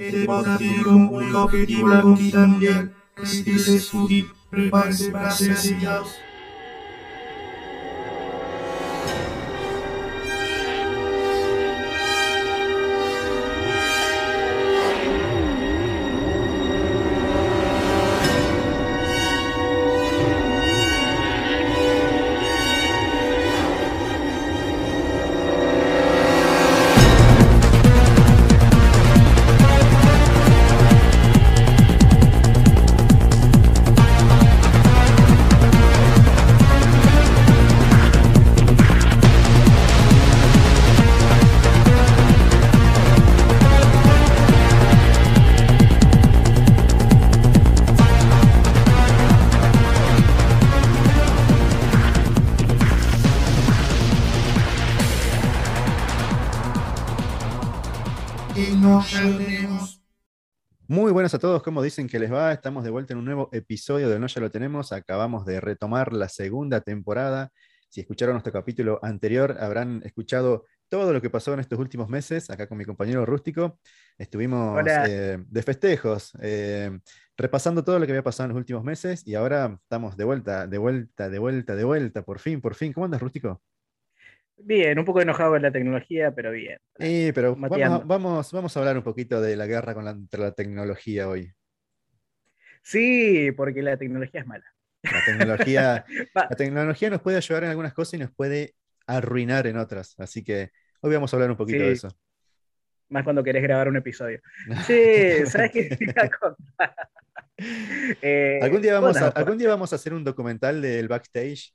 Este podcast tiene como único objetivo la conquista mundial. Que si es útil, prepárese para ser asimilados. Buenas a todos, ¿cómo dicen que les va? Estamos de vuelta en un nuevo episodio de No Ya lo tenemos. Acabamos de retomar la segunda temporada. Si escucharon nuestro capítulo anterior, habrán escuchado todo lo que pasó en estos últimos meses, acá con mi compañero Rústico. Estuvimos eh, de festejos, eh, repasando todo lo que había pasado en los últimos meses y ahora estamos de vuelta, de vuelta, de vuelta, de vuelta, por fin, por fin. ¿Cómo andas, Rústico? Bien, un poco enojado con la tecnología, pero bien. Eh, pero vamos, vamos, vamos a hablar un poquito de la guerra con la, entre la tecnología hoy. Sí, porque la tecnología es mala. La tecnología, la tecnología nos puede ayudar en algunas cosas y nos puede arruinar en otras. Así que hoy vamos a hablar un poquito de Sí. eso. más cuando querés grabar un episodio. Sí, ¿sabes qué? Eh, Algún día, vamos a, algún día vamos a hacer un documental del backstage,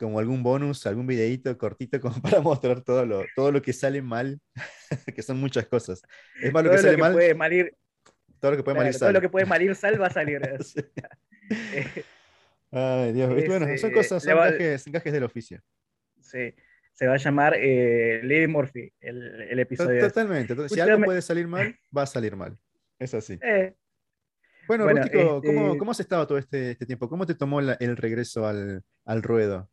como algún bonus, algún videíto cortito, como para mostrar todo lo, todo lo que sale mal, que son muchas cosas. Es más lo que sale mal, puede todo lo que puede claro, mal todo lo que puede malir sal va a salir. Sí. Eh, Ay, Dios. Es, Bueno, son cosas, son gajes del oficio. sí, se va a llamar eh, Lady Murphy, el, el episodio. Totalmente. to- Si algo puede salir mal, va a salir mal. Es así. Eh, Bueno, Bueno, Rústico, ¿cómo, este- cómo has estado todo este, este tiempo? ¿Cómo te tomó la- el regreso al, al ruedo?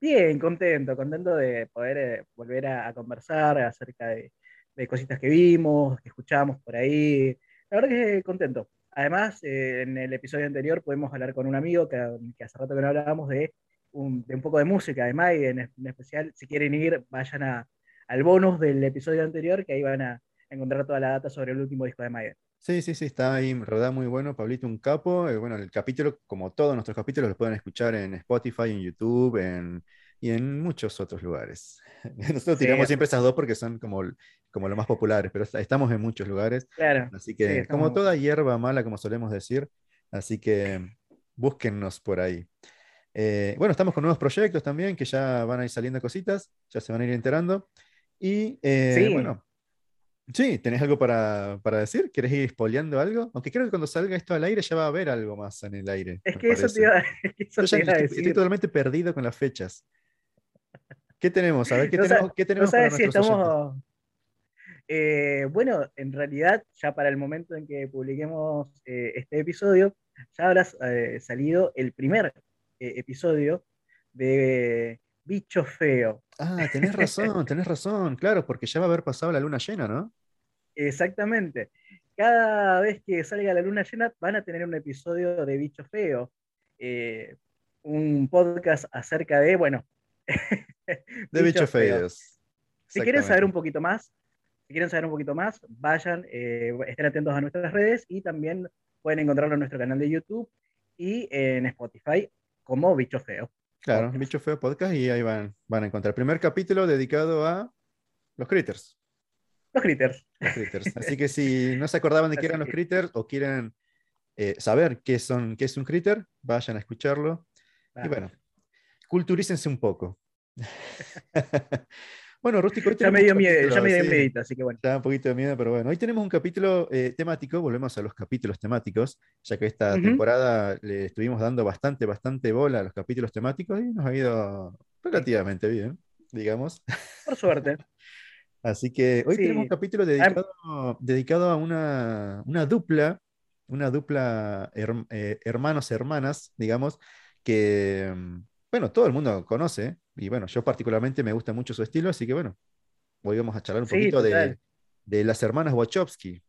Bien, contento, contento de poder eh, volver a, conversar acerca de, de cositas que vimos, que escuchamos por ahí. La verdad que contento. Además, eh, en el episodio anterior pudimos hablar con un amigo que, hace rato que no hablábamos de un, poco de música, además, y en, especial, si quieren ir, vayan al bonus del episodio anterior, que ahí van a encontrar toda la data sobre el último disco de Maiden. Sí, sí, sí, está ahí, rodada muy bueno, Pablito, un capo. Eh, bueno, el capítulo, como todos nuestros capítulos, los pueden escuchar en Spotify, en YouTube, en, y en muchos otros lugares. Nosotros Sí, tiramos siempre esas dos porque son como, como los más populares, pero est- estamos en muchos lugares. Claro, Así que, Sí, como toda hierba mala, como solemos decir, así que búsquennos por ahí. Eh, bueno, estamos con nuevos proyectos también, que ya van a ir saliendo cositas, ya se van a ir enterando. Y eh, Sí. bueno, sí, ¿tenés algo para, para decir? ¿Querés ir spoileando algo? Aunque creo que cuando salga esto al aire ya va a haber algo más en el aire. es que eso te iba, eso te iba a estoy, decir. estoy totalmente perdido con las fechas. ¿Qué tenemos? A ver, ¿qué No tenemos, qué No tenemos para sabes si estamos. Eh, bueno, en realidad, ya para el momento en que publiquemos eh, este episodio, ya habrá eh, salido el primer eh, episodio de Bicho Feo. Ah, tenés razón, tenés razón, claro, porque ya va a haber pasado la luna llena, ¿no? Exactamente. Cada vez que salga la luna llena, van a tener un episodio de Bicho Feo. eh, un podcast acerca de, bueno, De bichos Feo. feos. Si quieren saber un poquito más, si quieren saber un poquito más, vayan, eh, estén atentos a nuestras redes y también pueden encontrarlo en nuestro canal de YouTube y en Spotify como Bicho Feo. Claro, podcast. Bicho Feo Podcast y ahí van, van a encontrar. Primer capítulo dedicado a los critters. Los critters. los critters. Así que si no se acordaban de qué eran los critters o quieren eh, saber qué, son, qué es un critter, vayan a escucharlo. Y bueno, culturícense un poco. bueno, Rústico, ya me dio miedo, ya me dio sí. miedito, así que bueno. Un poquito de miedo, pero bueno, hoy tenemos un capítulo eh, temático, volvemos a los capítulos temáticos, ya que esta temporada le estuvimos dando bastante, bastante bola a los capítulos temáticos y nos ha ido relativamente bien, digamos. Por suerte. Así que hoy Sí. tenemos un capítulo dedicado, dedicado a una, una dupla, una dupla her- eh, hermanos, hermanas, digamos, que, mm, bueno, todo el mundo conoce, y bueno, yo particularmente me gusta mucho su estilo, así que bueno, hoy vamos a charlar un Sí, poquito de, de las hermanas Wachowski.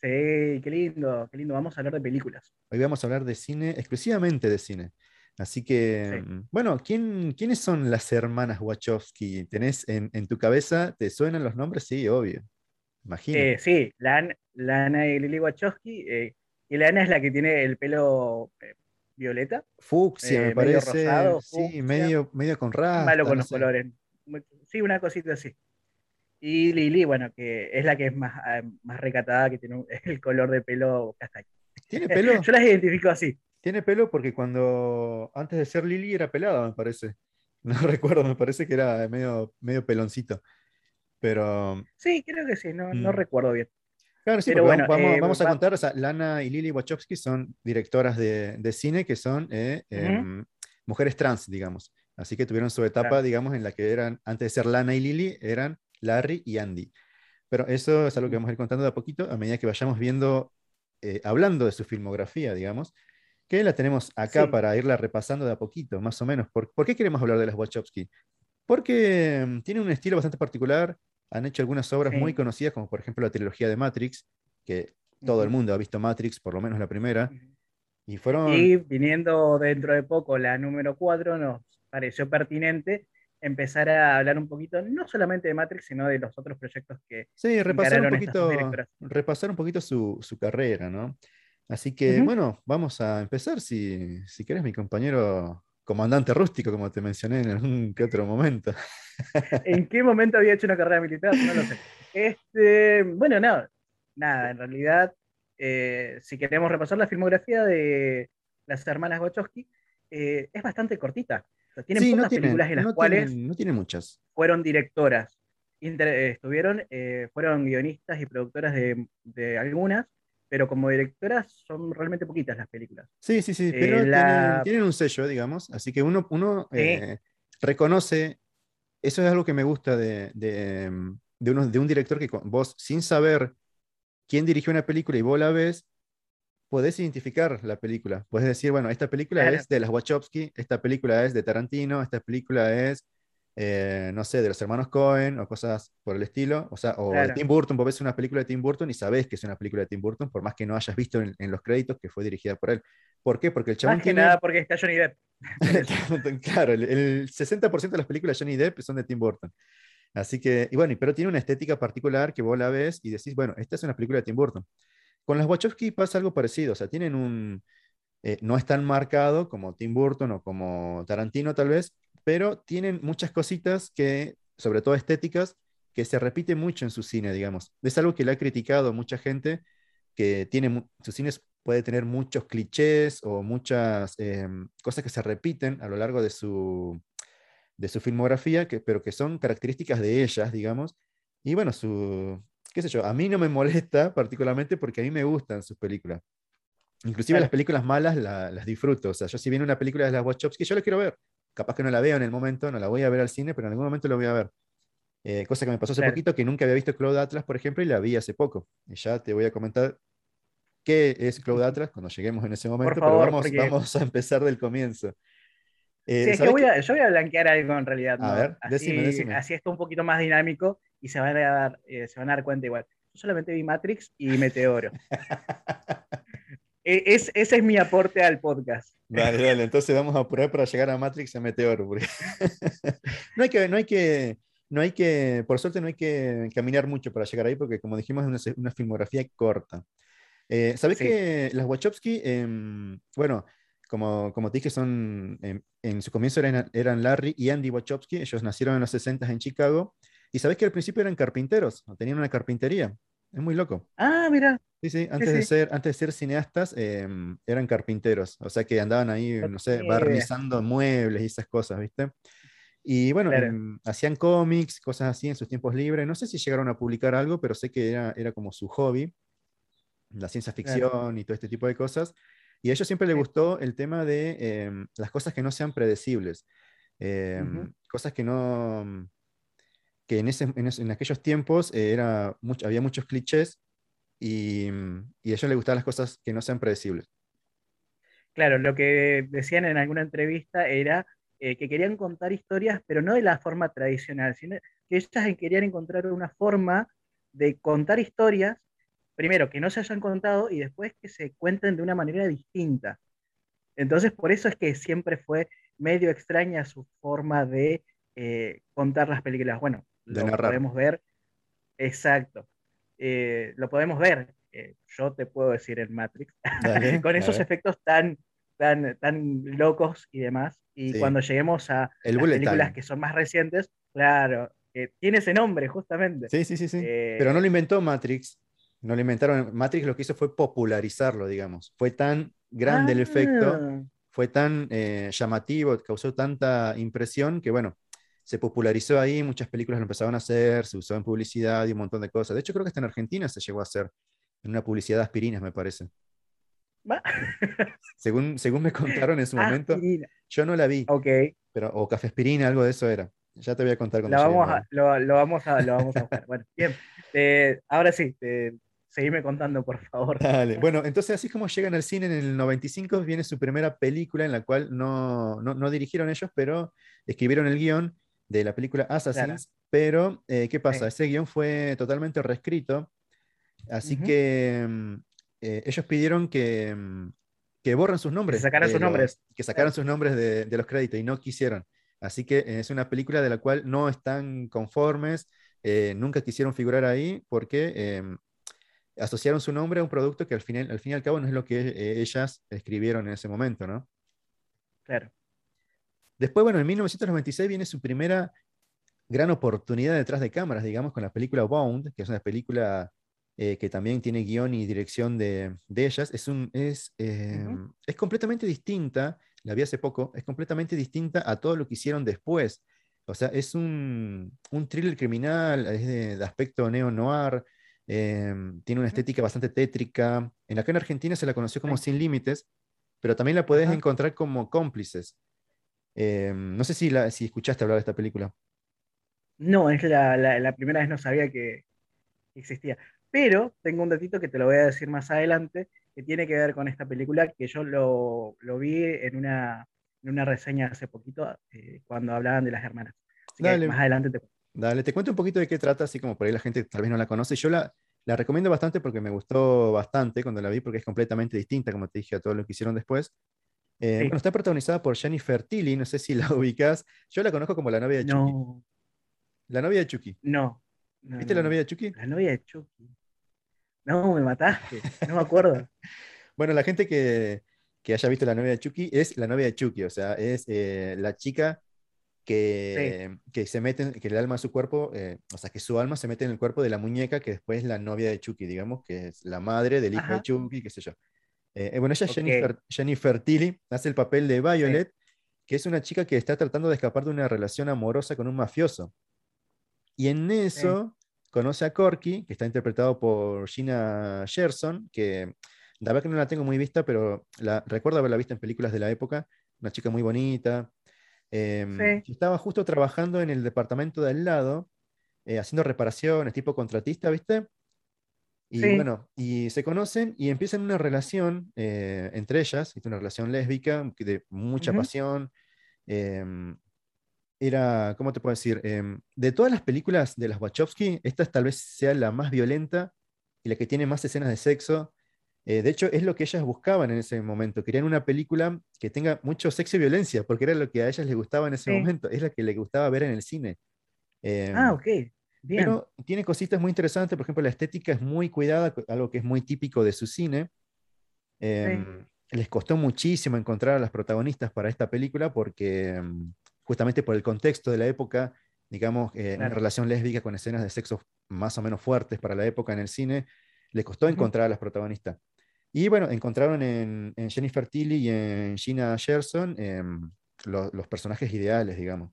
Sí, qué lindo, qué lindo. Vamos a hablar de películas. Hoy vamos a hablar de cine, exclusivamente de cine. Así que, Sí. mm, bueno, ¿quién, ¿quiénes son las hermanas Wachowski? ¿Tenés en, en tu cabeza, te suenan los nombres? Sí, obvio. Imagino. Eh, sí, la, An- la Ana y Lily Wachowski. eh, y la Ana es la que tiene el pelo eh, violeta, Fucsia, me eh, medio parece. rosado, sí, medio, medio con rastas. malo con no los sé. colores. Sí, una cosita así. Y Lily, bueno, que es la que es más, ah, más recatada, que tiene un- el color de pelo castaño. ¿Tiene pelo? Yo las identifico así. Tiene pelo porque cuando antes de ser Lily era pelada, me parece. No recuerdo, me parece que era medio, medio peloncito. Pero Sí, creo que sí, no, no Mm. recuerdo bien. Claro, sí, Pero bueno, vamos, eh, vamos a va- contar, o sea, Lana y Lily Wachowski son directoras de, de cine que son eh, Ujú. em, mujeres trans, digamos. Así que tuvieron su etapa, Claro. digamos, en la que eran, antes de ser Lana y Lily, eran Larry y Andy. Pero eso es algo que vamos a ir contando de a poquito a medida que vayamos viendo, eh, hablando de su filmografía, digamos, que la tenemos acá Sí. para irla repasando de a poquito, más o menos. ¿Por, por qué queremos hablar de las Wachowski? Porque mm, tienen un estilo bastante particular, han hecho algunas obras muy conocidas, como por ejemplo la trilogía de Matrix, que todo el mundo ha visto Matrix, por lo menos la primera, y fueron... Y viniendo dentro de poco la número 4, nos pareció pertinente empezar a hablar un poquito, no solamente de Matrix, sino de los otros proyectos que Sí, repasar un poquito, repasar un poquito su, su carrera, ¿no? Así que, bueno, vamos a empezar, si, si querés, mi compañero comandante rústico, como te mencioné en algún que otro momento. ¿En qué momento había hecho una carrera militar? No lo sé. Este, bueno, no, nada, en realidad, eh, si queremos repasar la filmografía de las hermanas Wachowski, eh, es bastante cortita. O sea, tienen Sí, pocas no tienen, películas en las no cuales tienen- no tienen muchas. fueron directoras. Inter- eh, estuvieron, eh, fueron guionistas y productoras de, de algunas, pero como directoras son realmente poquitas las películas. Sí, sí, sí, Eh, pero la- tienen, tienen un sello, digamos, así que uno, uno eh, reconoce, eso es algo que me gusta de, de, de uno- de un director que con- vos, sin saber quién dirigió una película y vos la ves, podés identificar la película. Podés decir, bueno, esta película Claro. es de las Wachowski, esta película es de Tarantino, esta película es, eh, no sé, de los hermanos Cohen o cosas por el estilo. O sea, o de Claro. Tim Burton, vos ves una película de Tim Burton y sabés que es una película de Tim Burton, por más que no hayas visto en, en los créditos que fue dirigida por él. ¿Por qué? Porque el chabón Más que tiene... nada porque está Johnny Depp. claro, el, el 60% de las películas de Johnny Depp son de Tim Burton. Así que, y bueno, pero tiene una estética particular que vos la ves y decís, bueno, esta es una película de Tim Burton. Con las Wachowski pasa algo parecido, o sea, tienen un, eh, no es tan marcado como Tim Burton o como Tarantino tal vez, pero tienen muchas cositas que, sobre todo estéticas, que se repiten mucho en su cine, digamos. Es algo que le ha criticado mucha gente, que tiene, sus cines puede tener muchos clichés o muchas em, cosas que se repiten a lo largo de su, de su filmografía, que, pero que son características de ellas, digamos. Y bueno, su, qué sé yo, a mí no me molesta particularmente porque a mí me gustan sus películas. Inclusive Claro. las películas malas la- las disfruto. O sea, yo si viene una película de las Wachowski, yo la quiero ver. Capaz que no la veo en el momento, no la voy a ver al cine, pero en algún momento la voy a ver. Eh, cosa que me pasó hace Claro. poquito, que nunca había visto Cloud Atlas, por ejemplo, y la vi hace poco. Y ya te voy a comentar qué es Cloud Atlas cuando lleguemos en ese momento, favor, pero vamos, porque- vamos a empezar del comienzo. Eh, Sí, es que ¿sabés voy a, yo voy a blanquear algo en realidad. A ¿no? ver, así, decime, decime. así está un poquito más dinámico y se van a dar, eh, se van a dar cuenta igual. Yo solamente vi Matrix y Meteoro. E- es, ese es mi aporte al podcast. Dale, dale, entonces vamos a apurar para llegar a Matrix a Meteoro. porque- no, hay que, no hay que, no hay que, por suerte no hay que caminar mucho para llegar ahí, porque como dijimos, es una, una filmografía corta. Eh, ¿Sabés Sí. que las Wachowski, em, bueno, como, como te dije, son, em, en su comienzo eran, eran Larry y Andy Wachowski, ellos nacieron en los 60 en Chicago, y sabés que al principio eran carpinteros, tenían una carpintería. Es muy loco. Ah, mira. Sí, sí, antes, De sí. ser, antes de ser cineastas em, eran carpinteros, o sea que andaban ahí, No sé, barnizando muebles y esas cosas, ¿viste? Y bueno, Claro. em, hacían cómics, cosas así en sus tiempos libres. No sé si llegaron a publicar algo, pero sé que era, era como su hobby, la ciencia ficción y todo este tipo de cosas. Y a ellos siempre les gustó el tema de em, las cosas que no sean predecibles, em, Ujú. cosas que no, que en, ese, en, en aquellos tiempos eh, era mucho, había muchos clichés y, mm, y a ellos les gustaban las cosas que no sean predecibles. Claro, lo que decían en alguna entrevista era eh, que querían contar historias, pero no de la forma tradicional, sino que ellas querían encontrar una forma de contar historias primero, que no se hayan contado y después que se cuenten de una manera distinta. Entonces, por eso es que siempre fue medio extraña su forma de eh, contar las películas. Bueno, lo podemos ver. Exacto. Eh, lo podemos ver. Eh, yo te puedo decir en Matrix, con esos efectos tan, tan, tan locos y demás. Y cuando lleguemos a las películas que son más recientes, claro, tiene ese nombre justamente. Sí, sí, sí, sí. Pero no lo inventó Matrix. No lo inventaron. Matrix lo que hizo fue popularizarlo, digamos. Fue tan grande el efecto, ah. fue tan llamativo, causó tanta impresión que, bueno, se popularizó ahí, muchas películas lo empezaron a hacer, se usó en publicidad y un montón de cosas. De hecho, creo que hasta en Argentina se llegó a hacer, en una publicidad de aspirinas, me parece. según, según me contaron en su momento, yo no la vi. Ok. Pero, o café aspirina, algo de eso era. Ya te voy a contar cuando lo vamos a, lo, vamos a, lo vamos a buscar. bueno, bien. Eh, ahora sí, eh, seguime contando, por favor. Dale. Bueno, entonces así como llegan al cine en el 95, viene su primera película en la cual no, no, no dirigieron ellos, pero escribieron el guion de la película Assassins, pero eh, ¿qué pasa? Ese guion fue totalmente reescrito, así que mm, eh, ellos pidieron que, mm, que, borren sus nombres. Que sacaran sus nombres. Que sacaran sus nombres de, los créditos y no quisieron. Así que es una película de la cual no están conformes, eh, nunca quisieron figurar ahí porque em, asociaron su nombre a un producto que al, final, al fin y al cabo no es lo que ellas escribieron en ese momento, ¿no? Claro. Después, bueno, en 1996 viene su primera gran oportunidad detrás de cámaras, digamos, con la película Bound, que es una película eh, que también tiene guion y dirección de, ellas. Es, un, es, em, es completamente distinta, la vi hace poco, es completamente distinta a todo lo que hicieron después. O sea, es un, un thriller criminal, es de, aspecto neo-noir, em, tiene una estética bastante tétrica. En acá en Argentina se la conoció como Sin Límites, pero también la puedes encontrar como Cómplices. Eh, no sé si, si escuchaste hablar de esta película. No, es la, primera vez no sabía que existía. Pero tengo un datito que te lo voy a decir más adelante, que tiene que ver con esta película, que yo lo, vi en una, en una, reseña hace poquito, eh, cuando hablaban de las hermanas. Dale. más adelante te. Dale, te cuento un poquito de qué trata, así como por ahí la gente tal vez no la conoce. Yo la, la recomiendo bastante porque me gustó bastante cuando la vi, porque es completamente distinta, como te dije, a todo lo que hicieron después. Eh, bueno, está protagonizada por Jennifer Tilly, no sé si la ubicas. Yo la conozco como la novia de Chucky. No. La novia de Chucky. No. ¿Viste la novia de Chucky? La novia de Chucky. No, me mataste, no me acuerdo. bueno, la gente que, haya visto la novia de Chucky es la novia de Chucky, o sea, es eh, la chica que, que, se mete, que el alma a su cuerpo, eh, o sea, que su alma se mete en el cuerpo de la muñeca que después es la novia de Chucky, digamos, que es la madre del hijo de Chucky, qué sé yo. Eh, eh, bueno, ella es Jennifer, Tilly, hace el papel de Violet, que es una chica que está tratando de escapar de una relación amorosa con un mafioso. Y en eso conoce a Corky, que está interpretado por Gina Gerson, que la verdad que no la tengo muy vista, pero la, recuerdo haberla visto en películas de la época, una chica muy bonita. Em, estaba justo trabajando en el departamento de al lado, eh, haciendo reparaciones, tipo contratista, ¿viste? Y bueno, y se conocen y empiezan una relación eh, entre ellas, una relación lésbica de mucha pasión. Em, era, ¿cómo te puedo decir? Em, de todas las películas de las Wachowski, esta tal vez sea la más violenta y la que tiene más escenas de sexo. Eh, de hecho, es lo que ellas buscaban en ese momento. Querían una película que tenga mucho sexo y violencia, porque era lo que a ellas les gustaba en ese momento. Es la que les gustaba ver en el cine. ah, ok. Pero tiene cositas muy interesantes, por ejemplo, la estética es muy cuidada, algo que es muy típico de su cine. Em, les costó muchísimo encontrar a las protagonistas para esta película porque em, justamente por el contexto de la época, digamos, eh, una relación lésbica con escenas de sexo más o menos fuertes para la época en el cine, les costó encontrar a las protagonistas. Y bueno, encontraron en, Jennifer Tilly y en Gina Gerson em, los personajes ideales, digamos.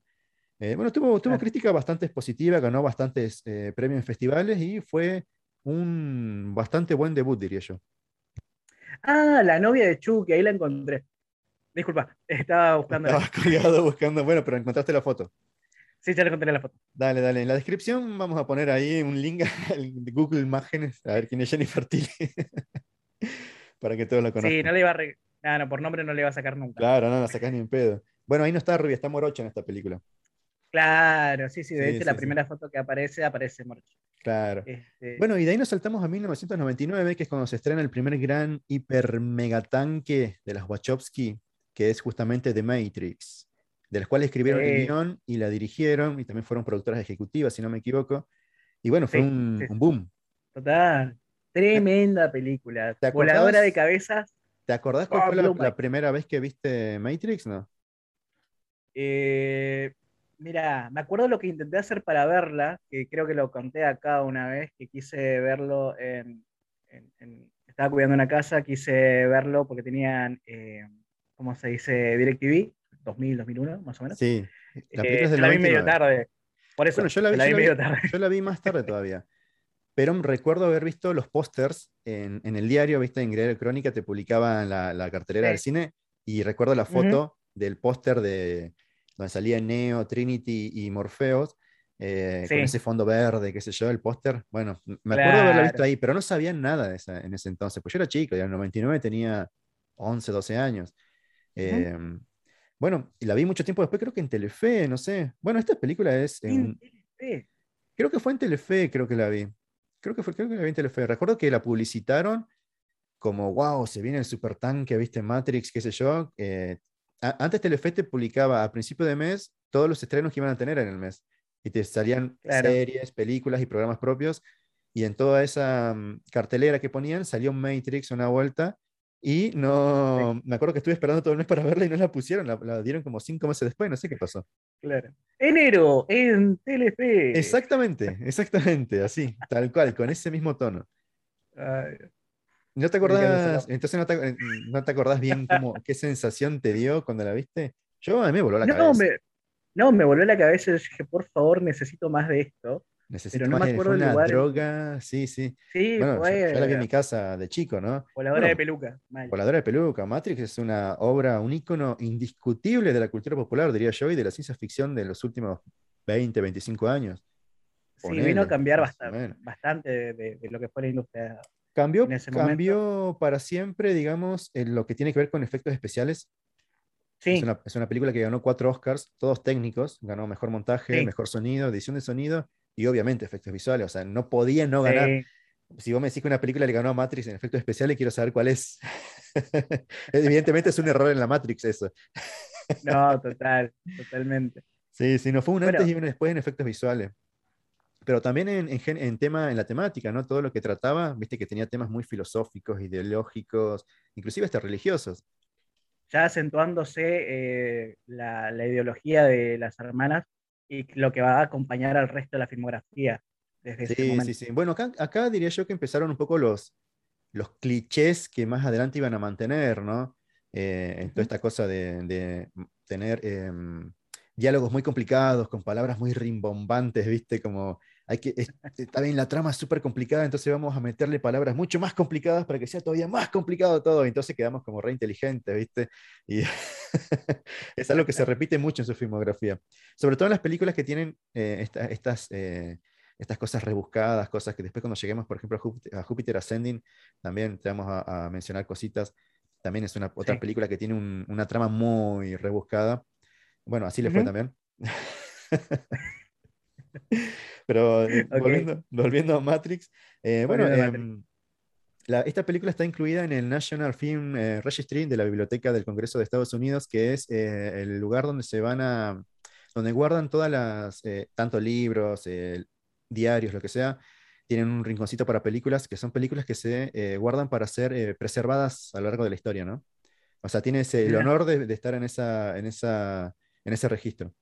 Eh, bueno, tuvo, tuvo crítica bastante positiva, ganó bastantes eh, premios en festivales y fue un bastante buen debut, diría yo. Ah, la novia de Chucky, ahí la encontré. Disculpa, estaba buscando. Estaba colgado buscando, bueno, pero encontraste la foto. Sí, ya le encontré la foto. Dale, dale. En la descripción vamos a poner ahí un link de Google Imágenes, a ver quién es Jennifer Tilly. Para que todos la conozcan. Sí, no le iba a. No, no, por nombre no le iba a sacar nunca. Claro, no, la sacás ni en pedo. Bueno, ahí no está Rubia, está Morocha en esta película. Claro, sí, sí, de Sí, hecho la sí, primera foto que aparece, aparece Morch. Claro. Este, Bueno, y de ahí nos saltamos a 1999, que es cuando se estrena el primer gran hiper megatanque de las Wachowski, que es justamente The Matrix, de las cuales escribieron el guion y la dirigieron, y también fueron productoras ejecutivas, si no me equivoco. Y bueno, fue un, boom. total, tremenda película. ¿Te Voladora de cabezas. ¿Te acordás cuál Ah, fue la, la primera vez que viste Matrix? No. Eh, mira, me acuerdo lo que intenté hacer para verla, que creo que lo conté acá una vez, que quise verlo en, en- en- estaba cuidando una casa, quise verlo porque tenían, eh, ¿cómo se dice? DirecTV, 2000, 2001, más o menos. Sí. La Eh, es del la vi medio 99. tarde. Por eso, Bueno, yo la vi, la vi yo la vi- medio tarde. yo la vi más tarde todavía. Pero recuerdo haber visto los pósters en, en el diario, viste, en Diario Crónica te publicaban la, la cartelera Sí. del cine y recuerdo la foto del póster de donde salía Neo, Trinity y Morpheus, eh, con ese fondo verde, qué sé yo, el póster. Bueno, me acuerdo haberla visto Claro. ahí, pero no sabía nada de esa, en ese entonces, pues yo era chico, ya en el 99 tenía 11, 12 años. Eh, bueno, y la vi mucho tiempo después, creo que en Telefe, no sé. Bueno, esta película es... en En. Creo que fue en Telefe, creo que la vi. Creo que fue, creo que la vi en Telefe. Recuerdo que la publicitaron como, wow, se viene el supertanque, viste, Matrix, qué sé yo. Eh, a- antes Telefe te publicaba a principio de mes todos los estrenos que iban a tener en el mes. Y te salían Claro. series, películas y programas propios. Y en toda esa mm, cartelera que ponían salió Matrix una vuelta. Y no, me acuerdo que estuve esperando todo el mes para verla y no la pusieron, la, la dieron como cinco meses después, no sé qué pasó. Claro. Enero, en Telefe. Exactamente, exactamente, así, tal cual, con ese mismo tono. Ay, ¿No te acordás? Entonces no te, no te acordás bien cómo, qué sensación te dio cuando la viste. Yo a mí me voló la no, cabeza. me, no, me volvió la cabeza y dije, por favor, necesito más de esto. Necesito pero no más me de- acuerdo el una lugar droga, sí, sí. Sí, Bueno, yo, yo la vi en mi casa de chico, ¿no? voladora bueno, de peluca. mal. Voladora de peluca. Matrix es una obra, un ícono indiscutible de la cultura popular, diría yo, y de la ciencia ficción de los últimos 20, 25 años. Sí, vino a cambiar bastante, bastante de, de- de lo que fue la industria. Cambió, cambió para siempre, digamos, en lo que tiene que ver con efectos especiales. Sí, Es, una, es una película que ganó cuatro Oscars, todos técnicos, ganó mejor montaje, Sí. mejor sonido, edición de sonido y obviamente efectos visuales. O sea, no podía no ganar. sí, Si vos me decís que una película le ganó a Matrix en efectos especiales, quiero saber cuál es. Evidentemente es un error en la Matrix eso. no, total, totalmente. Sí, sí, no fue un Bueno. antes y un después en efectos visuales. Pero también en, en en tema, en la temática, ¿no? Todo lo que trataba, viste que tenía temas muy filosóficos, ideológicos, inclusive hasta religiosos. Ya acentuándose eh, la, la ideología de las hermanas y lo que va a acompañar al resto de la filmografía desde ese Sí, momento. sí, sí. Bueno, acá, acá diría yo que empezaron un poco los, los clichés que más adelante iban a mantener, ¿no? Eh, en toda esta cosa de, de tener em, diálogos muy complicados, con palabras muy rimbombantes, ¿viste? Como hay que, es- está bien, la trama es súper complicada, entonces vamos a meterle palabras mucho más complicadas para que sea todavía más complicado todo, entonces quedamos como re inteligentes, ¿viste? Y es algo que se repite mucho en su filmografía. Sobre todo en las películas que tienen eh, esta- estas, eh, estas cosas rebuscadas, cosas que después cuando lleguemos, por ejemplo, a Júpiter, a Júpiter Ascending, también te vamos a, a mencionar cositas. También es una otra Sí. película que tiene un- una trama muy rebuscada. Bueno, así le fue Ujú. también. Pero eh, Ok. volviendo, volviendo a Matrix, eh, bueno, Matrix. em, la- esta película está incluida en el National Film eh, Registry de la Biblioteca del Congreso de Estados Unidos, que es eh, el lugar donde se van a, donde guardan todas las, tanto libros, diarios, lo que sea, tienen un rinconcito para películas, que son películas que se guardan para ser preservadas a lo largo de la historia, ¿no? O sea, tienes el Mirá. honor de, de estar en, esa, en, esa, en ese registro.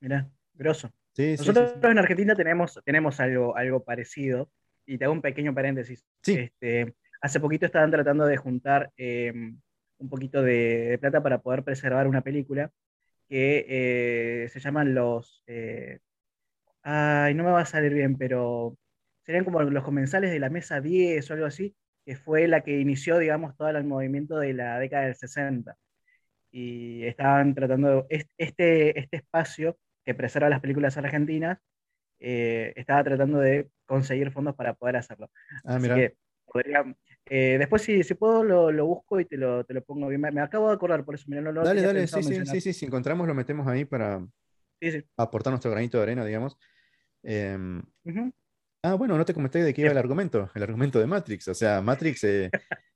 Mirá, grosso. Sí, Nosotros sí. en Argentina tenemos, tenemos algo, algo parecido, y te hago un pequeño paréntesis. Este, hace poquito estaban tratando de juntar eh, un poquito de, de plata para poder preservar una película que eh, se llaman los... eh, ay, no me va a salir bien, pero serían como los comensales de la mesa 10 o algo así, que fue la que inició, digamos, todo el movimiento de la década del 60. Y estaban tratando, est- este, este espacio que preserva las películas argentinas, eh, estaba tratando de conseguir fondos para poder hacerlo. Ah, Así que podría, eh, después si, si puedo lo, lo busco y te lo, te lo pongo bien. Me, me acabo de acordar, por eso mira, no lo Dale, dale, sí, sí, sí, sí, si encontramos lo metemos ahí para, aportar nuestro granito de arena, digamos. Em, ah, bueno, no te comenté de qué iba el argumento, el argumento de Matrix. O sea, Matrix, eh,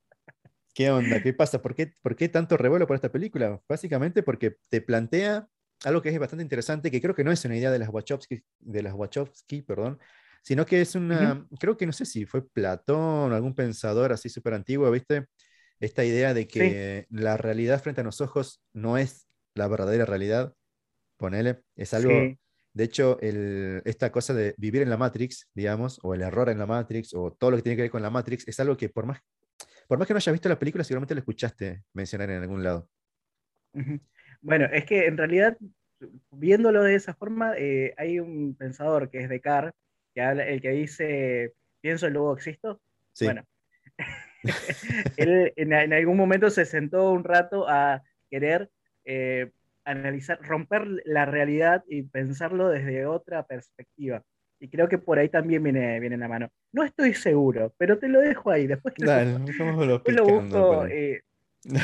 ¿qué onda? ¿Qué pasa? ¿Por qué, ¿Por qué tanto revuelo por esta película? Básicamente porque te plantea algo que es bastante interesante, que creo que no es una idea de las Wachowski, de las Wachowski perdón, sino que es una, creo que no sé si fue Platón o algún pensador así súper antiguo, ¿viste? Esta idea de que la realidad frente a los ojos no es la verdadera realidad, ponele, es algo, de hecho, esta cosa de vivir en la Matrix, digamos, o el error en la Matrix, o todo lo que tiene que ver con la Matrix, es algo que por más, por más que no hayas visto la película, seguramente lo escuchaste mencionar en algún lado. Bueno, es que en realidad, viéndolo de esa forma, eh, hay un pensador que es Descartes, que habla, el que dice, pienso y luego existo. Bueno, él en, algún momento se sentó un rato a querer eh, analizar, romper la realidad y pensarlo desde otra perspectiva. Y creo que por ahí también viene, viene la mano. No estoy seguro, pero te lo dejo ahí. Después, Dale, lo, lo busco.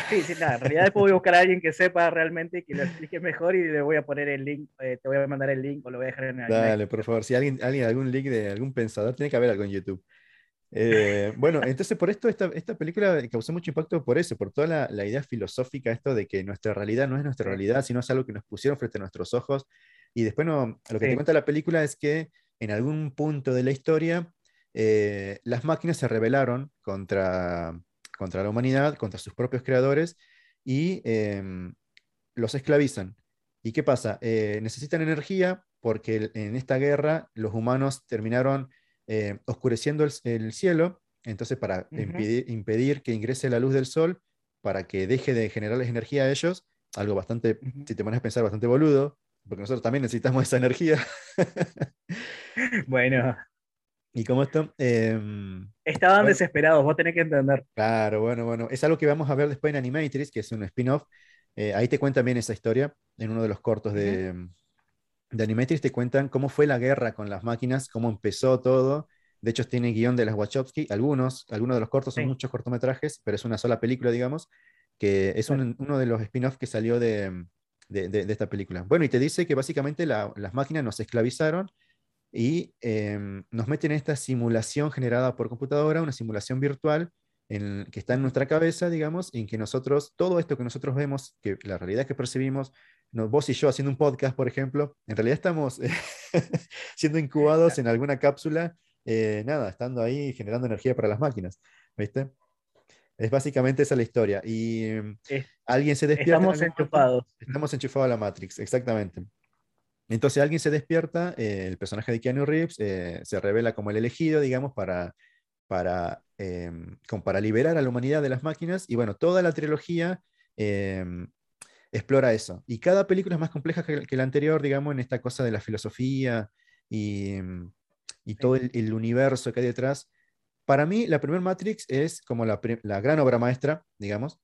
Sí, sí, nada. En realidad después voy a buscar a alguien que sepa realmente y que lo explique mejor y le voy a poner el link, eh, te voy a mandar el link o lo voy a dejar en el Dale, por favor. Si alguien, alguien, algún link de algún pensador, tiene que haber algo en YouTube. Eh, bueno, entonces por esto esta, esta, película causó mucho impacto por eso, por toda la, la, idea filosófica, esto de que nuestra realidad no es nuestra realidad, sino es algo que nos pusieron frente a nuestros ojos. Y después no, lo que te cuenta la película es que en algún punto de la historia eh, las máquinas se rebelaron contra, contra la humanidad, contra sus propios creadores, y em, los esclavizan. ¿Y qué pasa? Eh, necesitan energía porque en esta guerra los humanos terminaron eh, oscureciendo el, cielo, entonces para impedir, que ingrese la luz del sol, para que deje de generarles energía a ellos, algo bastante, si te pones a pensar, bastante boludo, porque nosotros también necesitamos esa energía. bueno, y como esto... Em, Estaban desesperados, vos tenés que entender. Claro, bueno, bueno. Es algo que vamos a ver después en Animatrix, que es un spin-off. Eh, ahí te cuentan bien esa historia, en uno de los cortos de, de Animatrix te cuentan cómo fue la guerra con las máquinas, cómo empezó todo. De hecho, tiene guion de las Wachowski, algunos, algunos de los cortos son muchos cortometrajes, pero es una sola película, digamos, que es uno de los spin-offs que salió de, de, esta película. Bueno, y te dice que básicamente las máquinas nos esclavizaron y em, nos meten en esta simulación generada por computadora, una simulación virtual en, que está en nuestra cabeza, digamos, en que nosotros, todo esto que nosotros vemos, que la realidad que percibimos, vos y yo haciendo un podcast, por ejemplo, en realidad estamos siendo incubados en alguna cápsula, eh, nada, estando ahí generando energía para las máquinas, ¿viste? Es básicamente esa la historia. Y em, alguien se despierta. Estamos enchufados. estamos enchufados a la Matrix, exactamente. Entonces alguien se despierta, eh, el personaje de Keanu Reeves eh, se revela como el elegido, digamos, para, para, em, para liberar a la humanidad de las máquinas. Y bueno, toda la trilogía em, explora eso. Y cada película es más compleja que, la anterior, digamos, en esta cosa de la filosofía y, em, y todo el, universo que hay detrás. Para mí, la primera Matrix es como la, la, gran obra maestra, digamos.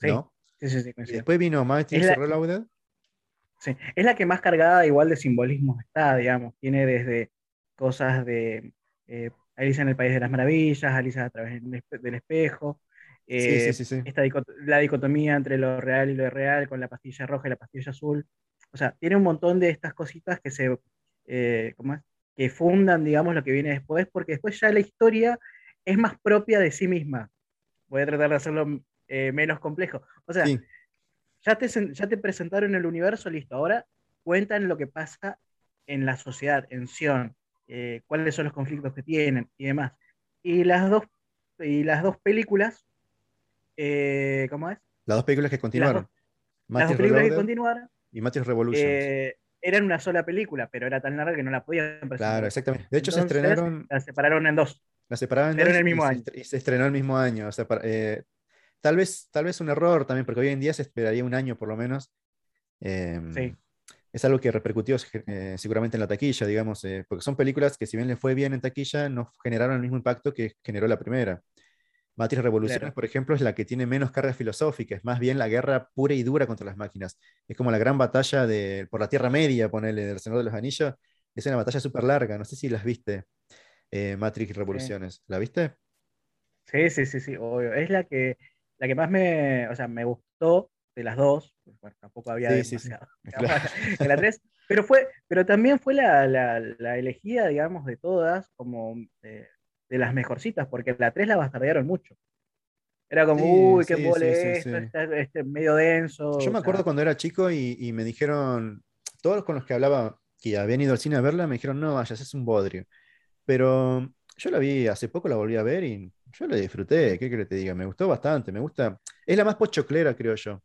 Sí, sí, sí, después vino Matrix Reloaded es la que más cargada igual de simbolismo está, digamos. Tiene desde cosas de eh, Alicia en el País de las Maravillas, Alicia a través del espejo, eh, la dicotomía entre lo real y lo irreal, con la pastilla roja y la pastilla azul. O sea, tiene un montón de estas cositas que se, eh, que fundan, digamos, lo que viene después, porque después ya la historia es más propia de sí misma. Voy a tratar de hacerlo menos complejo. O sea, ya te, ya te presentaron el universo, listo. Ahora cuentan lo que pasa en la sociedad, en Sion, eh, cuáles son los conflictos que tienen y demás. Y las dos, y las dos películas, eh, ¿cómo es? Las dos películas que continuaron. Las dos, películas que continuaron. Y Matrix Revolution. Eh, eran una sola película, pero era tan larga que no la podían presentar. Claro, exactamente. De hecho, se estrenaron. La separaron en dos. La separaron en, dos en el mismo año. y se estrenó el mismo año. O sea, Tal vez, tal vez un error también, porque hoy en día se esperaría un año por lo menos. Em, sí. Es algo que repercutió eh, seguramente en la taquilla, digamos, eh, porque son películas que si bien le fue bien en taquilla, no generaron el mismo impacto que generó la primera. Matrix Revoluciones, por ejemplo, es la que tiene menos carga filosófica, es más bien la guerra pura y dura contra las máquinas. Es como la gran batalla de, por la Tierra Media, ponele, del Señor de los Anillos. Es una batalla súper larga, no sé si las viste, eh, Matrix Revoluciones. ¿La viste? Sí, sí, sí, sí, obvio. Es la que la que más me, o sea, me gustó de las dos, pues, bueno, tampoco había Sí, sí, sí. demasiado Claro. de la 3, pero, fue, pero también fue la, la- la elegida, digamos, de todas como eh, de las mejorcitas, porque la 3 la bastardearon mucho. Era como, Sí, uy, qué sí, mole sí, sí, esto, sí. está este, medio denso. Yo me acuerdo sea, cuando era chico y, y me dijeron, todos con los que hablaba que habían ido al cine a verla, me dijeron, no vayas, es un bodrio. Pero yo la vi hace poco, la volví a ver y yo la disfruté, ¿qué querés que te diga? Me gustó bastante, me gusta. Es la más pochoclera, creo yo.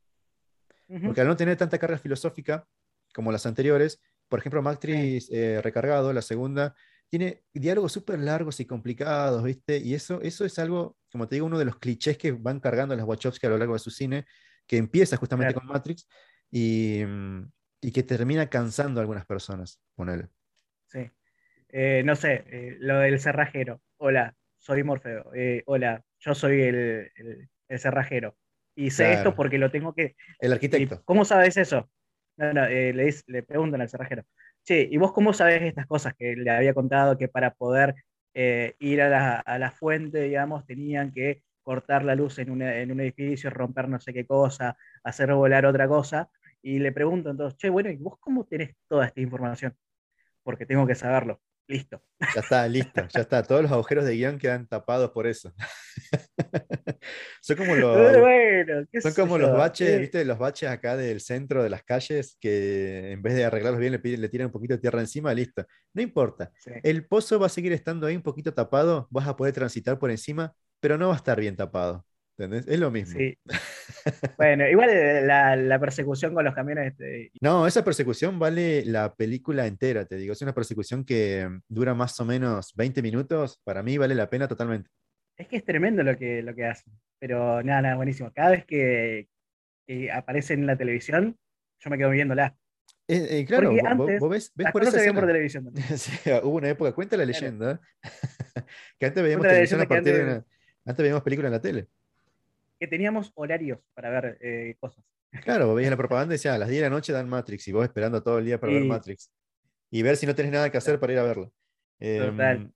Porque al no tener tanta carga filosófica como las anteriores, por ejemplo, Matrix eh, Recargado, la segunda, tiene diálogos súper largos y complicados, ¿viste? Y eso, eso es algo, como te digo, uno de los clichés que van cargando las Wachowski a lo largo de su cine, que empieza justamente Claro. con Matrix y, mm, y que termina cansando a algunas personas, ponele. sí. Eh, no sé, eh, lo del cerrajero. Hola, soy Morfeo. Eh, hola, yo soy el, el- el cerrajero. Y sé Claro. esto porque lo tengo que, El ¿Y arquitecto. ¿Cómo sabes eso? No, no, eh, le, le preguntan al cerrajero. Che, ¿y vos cómo sabes estas cosas que le había contado que para poder eh, ir a la, a la fuente, digamos, tenían que cortar la luz en, una- en un edificio, romper no sé qué cosa, hacer volar otra cosa? Y le pregunto entonces, che, bueno, ¿y vos cómo tenés toda esta información? Porque tengo que saberlo. Listo. Ya está, listo, ya está. Todos los agujeros de guion quedan tapados por eso. Son como los, bueno, qué Son como los baches, eh, ¿viste? Los baches acá del centro de las calles que en vez de arreglarlos bien le, piden- le tiran un poquito de tierra encima, listo. No importa. sí. El pozo va a seguir estando ahí un poquito tapado, vas a poder transitar por encima, pero no va a estar bien tapado. ¿Entendés? Es lo mismo. Sí. Bueno, igual eh, la, la persecución con los camiones este, No, esa persecución vale la película entera, te digo. Es una persecución que mm, dura más o menos 20 minutos. Para mí vale la pena totalmente. Es que es tremendo lo que, lo que hacen. Pero nada, nada, buenísimo. Cada vez que, que aparece en la televisión, yo me quedo viéndola. Eh, eh, claro, antes vos ves, ves Las por se televisión. Sí, hubo una época, cuenta la Claro. leyenda, que antes veíamos televisión a leyenda que partir de antes- una- antes veíamos películas en la tele. Que teníamos horarios para ver eh, cosas. Claro, vos veías la propaganda y decía, a las 10 de la noche dan Matrix y vos esperando todo el día para ver Y- Matrix. Y ver si no tenés nada que hacer para ir a verlo. Total. Em,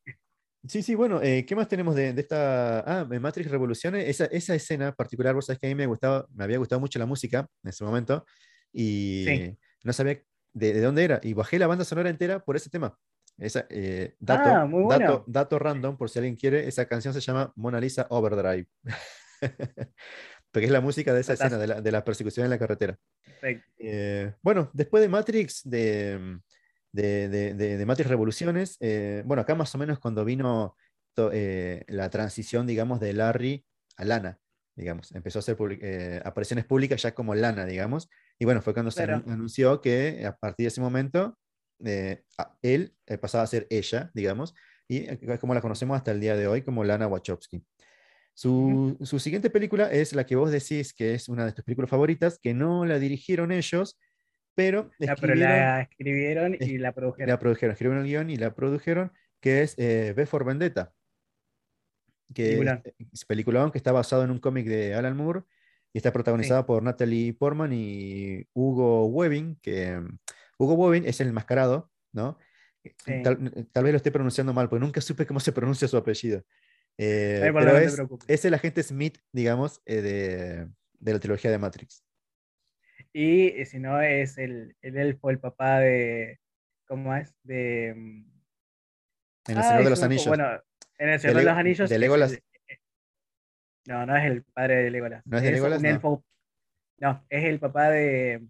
sí, sí, bueno, eh, ¿qué más tenemos de, de esta... Ah, Matrix Revoluciones, esa, esa escena particular, vos sabés que a mí me, gustaba, me había gustado mucho la música en ese momento y Sí. no sabía de, de dónde era y bajé la banda sonora entera por ese tema. Esa, eh, dato, Ah, muy bueno. dato, dato random, por si alguien quiere, esa canción se llama Mona Lisa Overdrive. Porque es la música de esa escena, de la, de la persecución en la carretera. Perfecto. Eh, bueno, después de Matrix, de, de, de- de- de Matrix Revoluciones, eh, bueno, acá más o menos cuando vino to- eh, la transición, digamos, de Larry a Lana, digamos, empezó a hacer eh, apariciones públicas ya como Lana, digamos, y bueno, fue cuando se anunció que a partir de ese momento él pasaba a ser ella, digamos, y es como la conocemos hasta el día de hoy como Lana Wachowski. Su, su siguiente película es la que vos decís que es una de tus películas favoritas, que no la dirigieron ellos, pero escribieron, la escribieron y la produjeron. la produjeron, escribieron el guion y la produjeron, que es eh, for Vendetta, que Peliculón. es, peliculón que está basado en un cómic de Alan Moore y está protagonizada por Natalie Portman y Hugo Webbing, que mm, Hugo Webbing es el enmascarado, ¿no? Sí. Tal, tal vez lo esté pronunciando mal, porque nunca supe cómo se pronuncia su apellido. Eh, No pero no es, el agente Smith, digamos, eh, de, de la trilogía de Matrix. Y si no, es el, el elfo, el papá de. ¿Cómo es? De. mm, En El ay, Señor de los Anillos. Bueno, en el Señor de, los Anillos. de Legolas. eh, no, no es el padre de Legolas. ¿No es de Legolas? un No. elfo. No, es el papá de.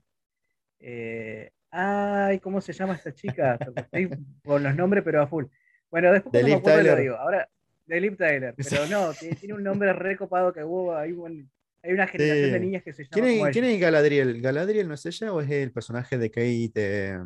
eh, ay, ¿cómo se llama esta chica? Estoy con los nombres, pero a full. Bueno, después De cuando me acuerdo lo digo. Ahora, de Liv Tyler. Pero no, tiene, un nombre recopado que hubo. Hay, un- hay una generación de niñas que se llaman ¿Quién es, quién Galadriel? ¿Galadriel no es ella o es el personaje de Kate, eh,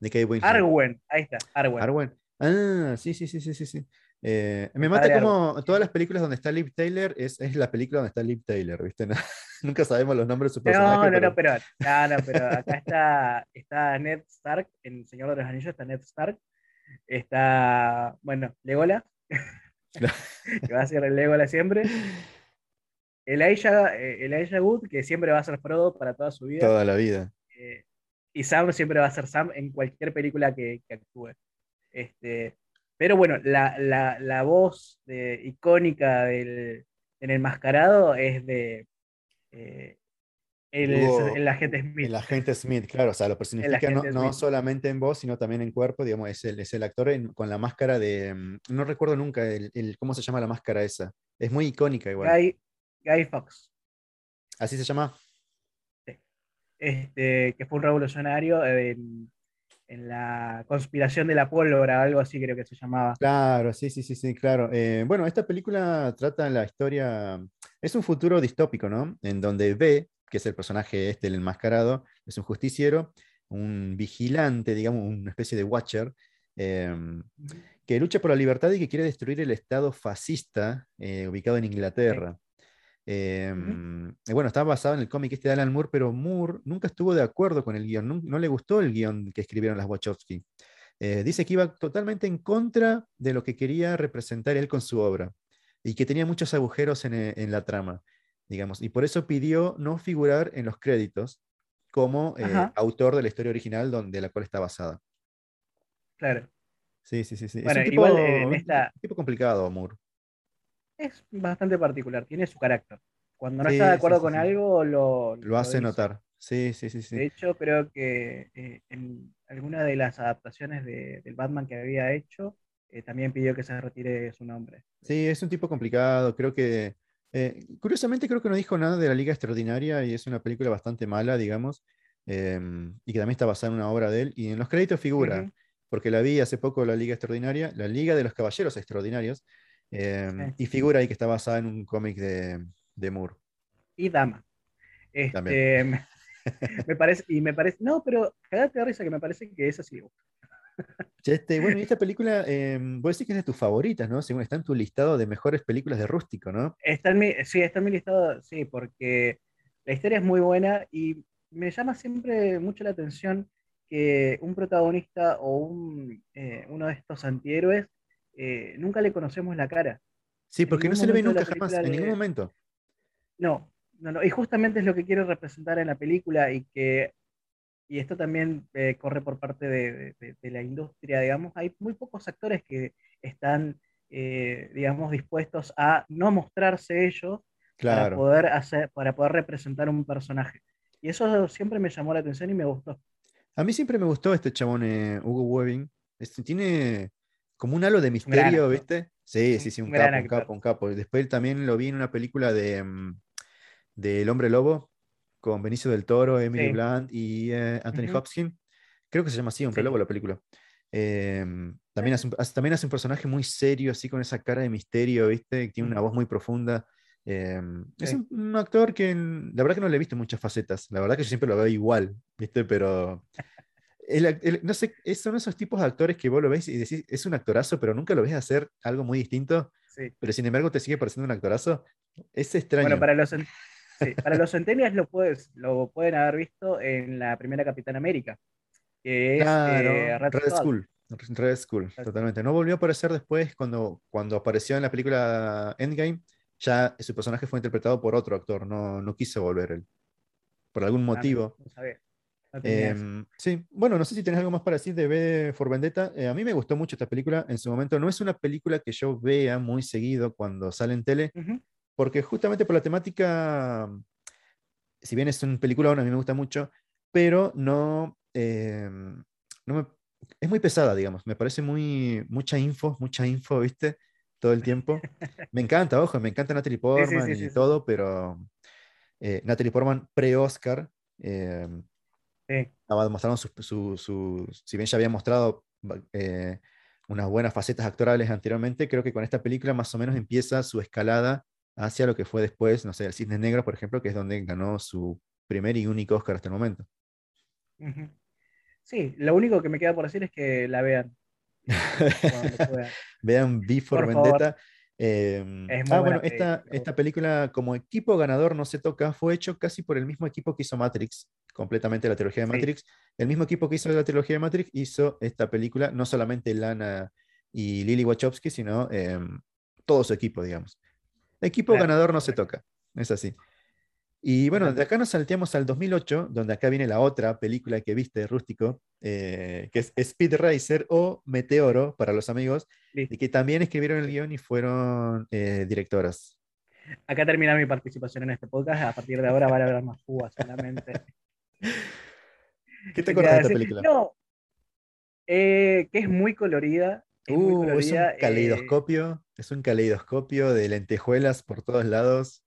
de Kate Winslet? Arwen, ahí está, Arwen. Arwen. Ah, sí, sí, sí, sí, sí. sí. Eh, me mata como todas las películas donde está Liv Taylor es, es la película donde está Liv Taylor, ¿viste? No- nunca sabemos los nombres de su personaje. No, no, pero- no, pero, no, no, pero acá está, está Ned Stark, en Señor de los Anillos está Ned Stark, está, bueno, Legolas. Que va a ser el Legolas siempre, Elijah, eh, Elijah Wood, que siempre va a ser Frodo para toda su vida, Toda la vida. eh, y Sam siempre va a ser Sam en cualquier película que, que actúe. Este, pero bueno, la, la, la voz de- icónica del, en el mascarado es de, eh, El, Luego, el agente Smith. El agente Smith, claro, o sea, lo personifica no, no solamente en voz, sino también en cuerpo, digamos, es el, es el actor en- con la máscara de, mm, no recuerdo nunca el, el- cómo se llama la máscara esa, es muy icónica igual. Guy, Guy Fox. ¿Así se llama? este, que fue un revolucionario en, en la conspiración de la pólvora, algo así creo que se llamaba. Claro, sí, sí, sí, sí, claro. Eh, bueno, esta película trata la historia, es un futuro distópico, ¿no? En donde B, que es el personaje este, el enmascarado, es un justiciero, un vigilante, digamos, una especie de watcher, em, que lucha por la libertad y que quiere destruir el Estado fascista eh, ubicado en Inglaterra. Em, bueno, está basado en el cómic este de Alan Moore, pero Moore nunca estuvo de acuerdo con el guion, no, le gustó el guion que escribieron las Wachowski. Eh, dice que iba totalmente en contra de lo que quería representar él con su obra y que tenía muchos agujeros en, eh, en la trama, digamos, y por eso pidió no figurar en los créditos como eh, autor de la historia original donde la cual está basada. Claro. Sí, sí, sí. sí. Es Bueno, un tipo, igual, eh, en un esta- tipo complicado, Moore. Es bastante particular, tiene su carácter. Cuando no Sí, está de acuerdo sí, con algo, lo, Lo hace notar. Sí, sí, sí, sí. De hecho, creo que eh, en alguna de las adaptaciones de- del Batman que había hecho, eh, también pidió que se retire su nombre. Sí, es un tipo complicado. Creo que. Eh, curiosamente, creo que no dijo nada de la Liga Extraordinaria y es una película bastante mala, digamos. em, y que también está basada en una obra de él. Y en los créditos figura, porque la vi hace poco, la Liga Extraordinaria, la Liga de los Caballeros Extraordinarios. em, Sí. Y figura ahí que está basada en un cómic de, de Moore. Y Dama. Este, me, parece, y me parece, no, pero cagate de risa que me parece que es así. Este, bueno, y esta película, em, vos decís que es de tus favoritas, ¿no? Según está en tu listado de mejores películas de rústico, ¿no? Está en mi, sí, está en mi listado, sí, porque la historia es muy buena y me llama siempre mucho la atención que un protagonista o un, eh, uno de estos antihéroes eh, nunca le conocemos la cara. Sí, porque no se le ve nunca jamás, en ningún momento. No, no, no. Y justamente es lo que quiero representar en la película y que, y esto también eh, corre por parte de, de- de- la industria, digamos, hay muy pocos actores que están, eh, digamos, dispuestos a no mostrarse ellos para Claro. poder hacer, para poder representar un personaje. Y eso siempre me llamó la atención y me gustó. A mí siempre me gustó este chabón, eh, Hugo Weaving. Este, tiene como un halo de misterio. ¿viste? Sí, sí, sí, un capo, un capo, un capo. Después también lo vi en una película de mm, del Hombre Lobo con Benicio del Toro, Emily Sí. Blunt y eh, Anthony Ujú. Hopkins. Creo que se llama así, Hombre Sí. Lobo, la película. Eh, también, hace un, hace- también hace un personaje muy serio, así con esa cara de misterio, ¿viste? Tiene una voz muy profunda. Eh, es un, un actor que la verdad que no le he visto muchas facetas. La verdad que yo siempre lo veo igual, ¿viste? Pero el el- no sé, son esos tipos de actores que vos lo ves y decís, es un actorazo, pero nunca lo ves hacer algo muy distinto, Sí. pero sin embargo te sigue pareciendo un actorazo. Es extraño. Bueno, para los, sí, para los centenias lo, puedes, lo pueden haber visto en la primera Capitán América, que es Claro, eh, Red, Red. Skull. Red Skull. totalmente. No volvió a aparecer después cuando, cuando apareció en la película Endgame. Ya su personaje fue interpretado por otro actor, no, no quiso volver él. Por algún Ah, no, motivo. no. Em, sí, bueno, no sé si tenés algo más para decir de V for Vendetta. Eh, a mí me gustó mucho esta película. En su momento no es una película que yo vea muy seguido cuando sale en tele, Ujú. Porque justamente por la temática, si bien es un película, a mí me gusta mucho, pero no, em, no me- es muy pesada, digamos. Me parece muy mucha info, mucha info, ¿viste? Todo el tiempo. Me encanta, ojo, me encanta Natalie Portman sí, y sí, sí. todo, pero eh, Natalie Portman pre-Oscar. demostrando su, su- su- si bien ya había mostrado eh, unas buenas facetas actorales anteriormente, creo que con esta película más o menos empieza su escalada hacia lo que fue después, no sé, El Cisne Negro, por ejemplo, que es donde ganó su primer y único Oscar hasta el momento. Sí, lo único que me queda por decir es que la vean. Vean V for Por. Vendetta. Eh, Es muy ah, bueno, esta, película. esta película como equipo ganador no se toca, fue hecho casi por el mismo equipo que hizo Matrix, completamente la trilogía de Sí. Matrix. El mismo equipo que hizo la trilogía de Matrix hizo esta película, no solamente Lana y Lily Wachowski, sino eh, todo su equipo, digamos. Equipo Claro, ganador no se toca, es así. Y bueno, de acá nos salteamos al 2008, donde acá viene la otra película que viste, Rústico, eh, que es Speed Racer o Meteoro para los amigos, Listo. y que también escribieron el guion y fueron eh, directoras. Acá termina mi participación en este podcast. A partir de ahora van a haber más fugas solamente. ¿Qué te acuerdas de esta película? No, eh, que es muy colorida. Es, muy Uh, es un eh, caleidoscopio, es un caleidoscopio de lentejuelas por todos lados.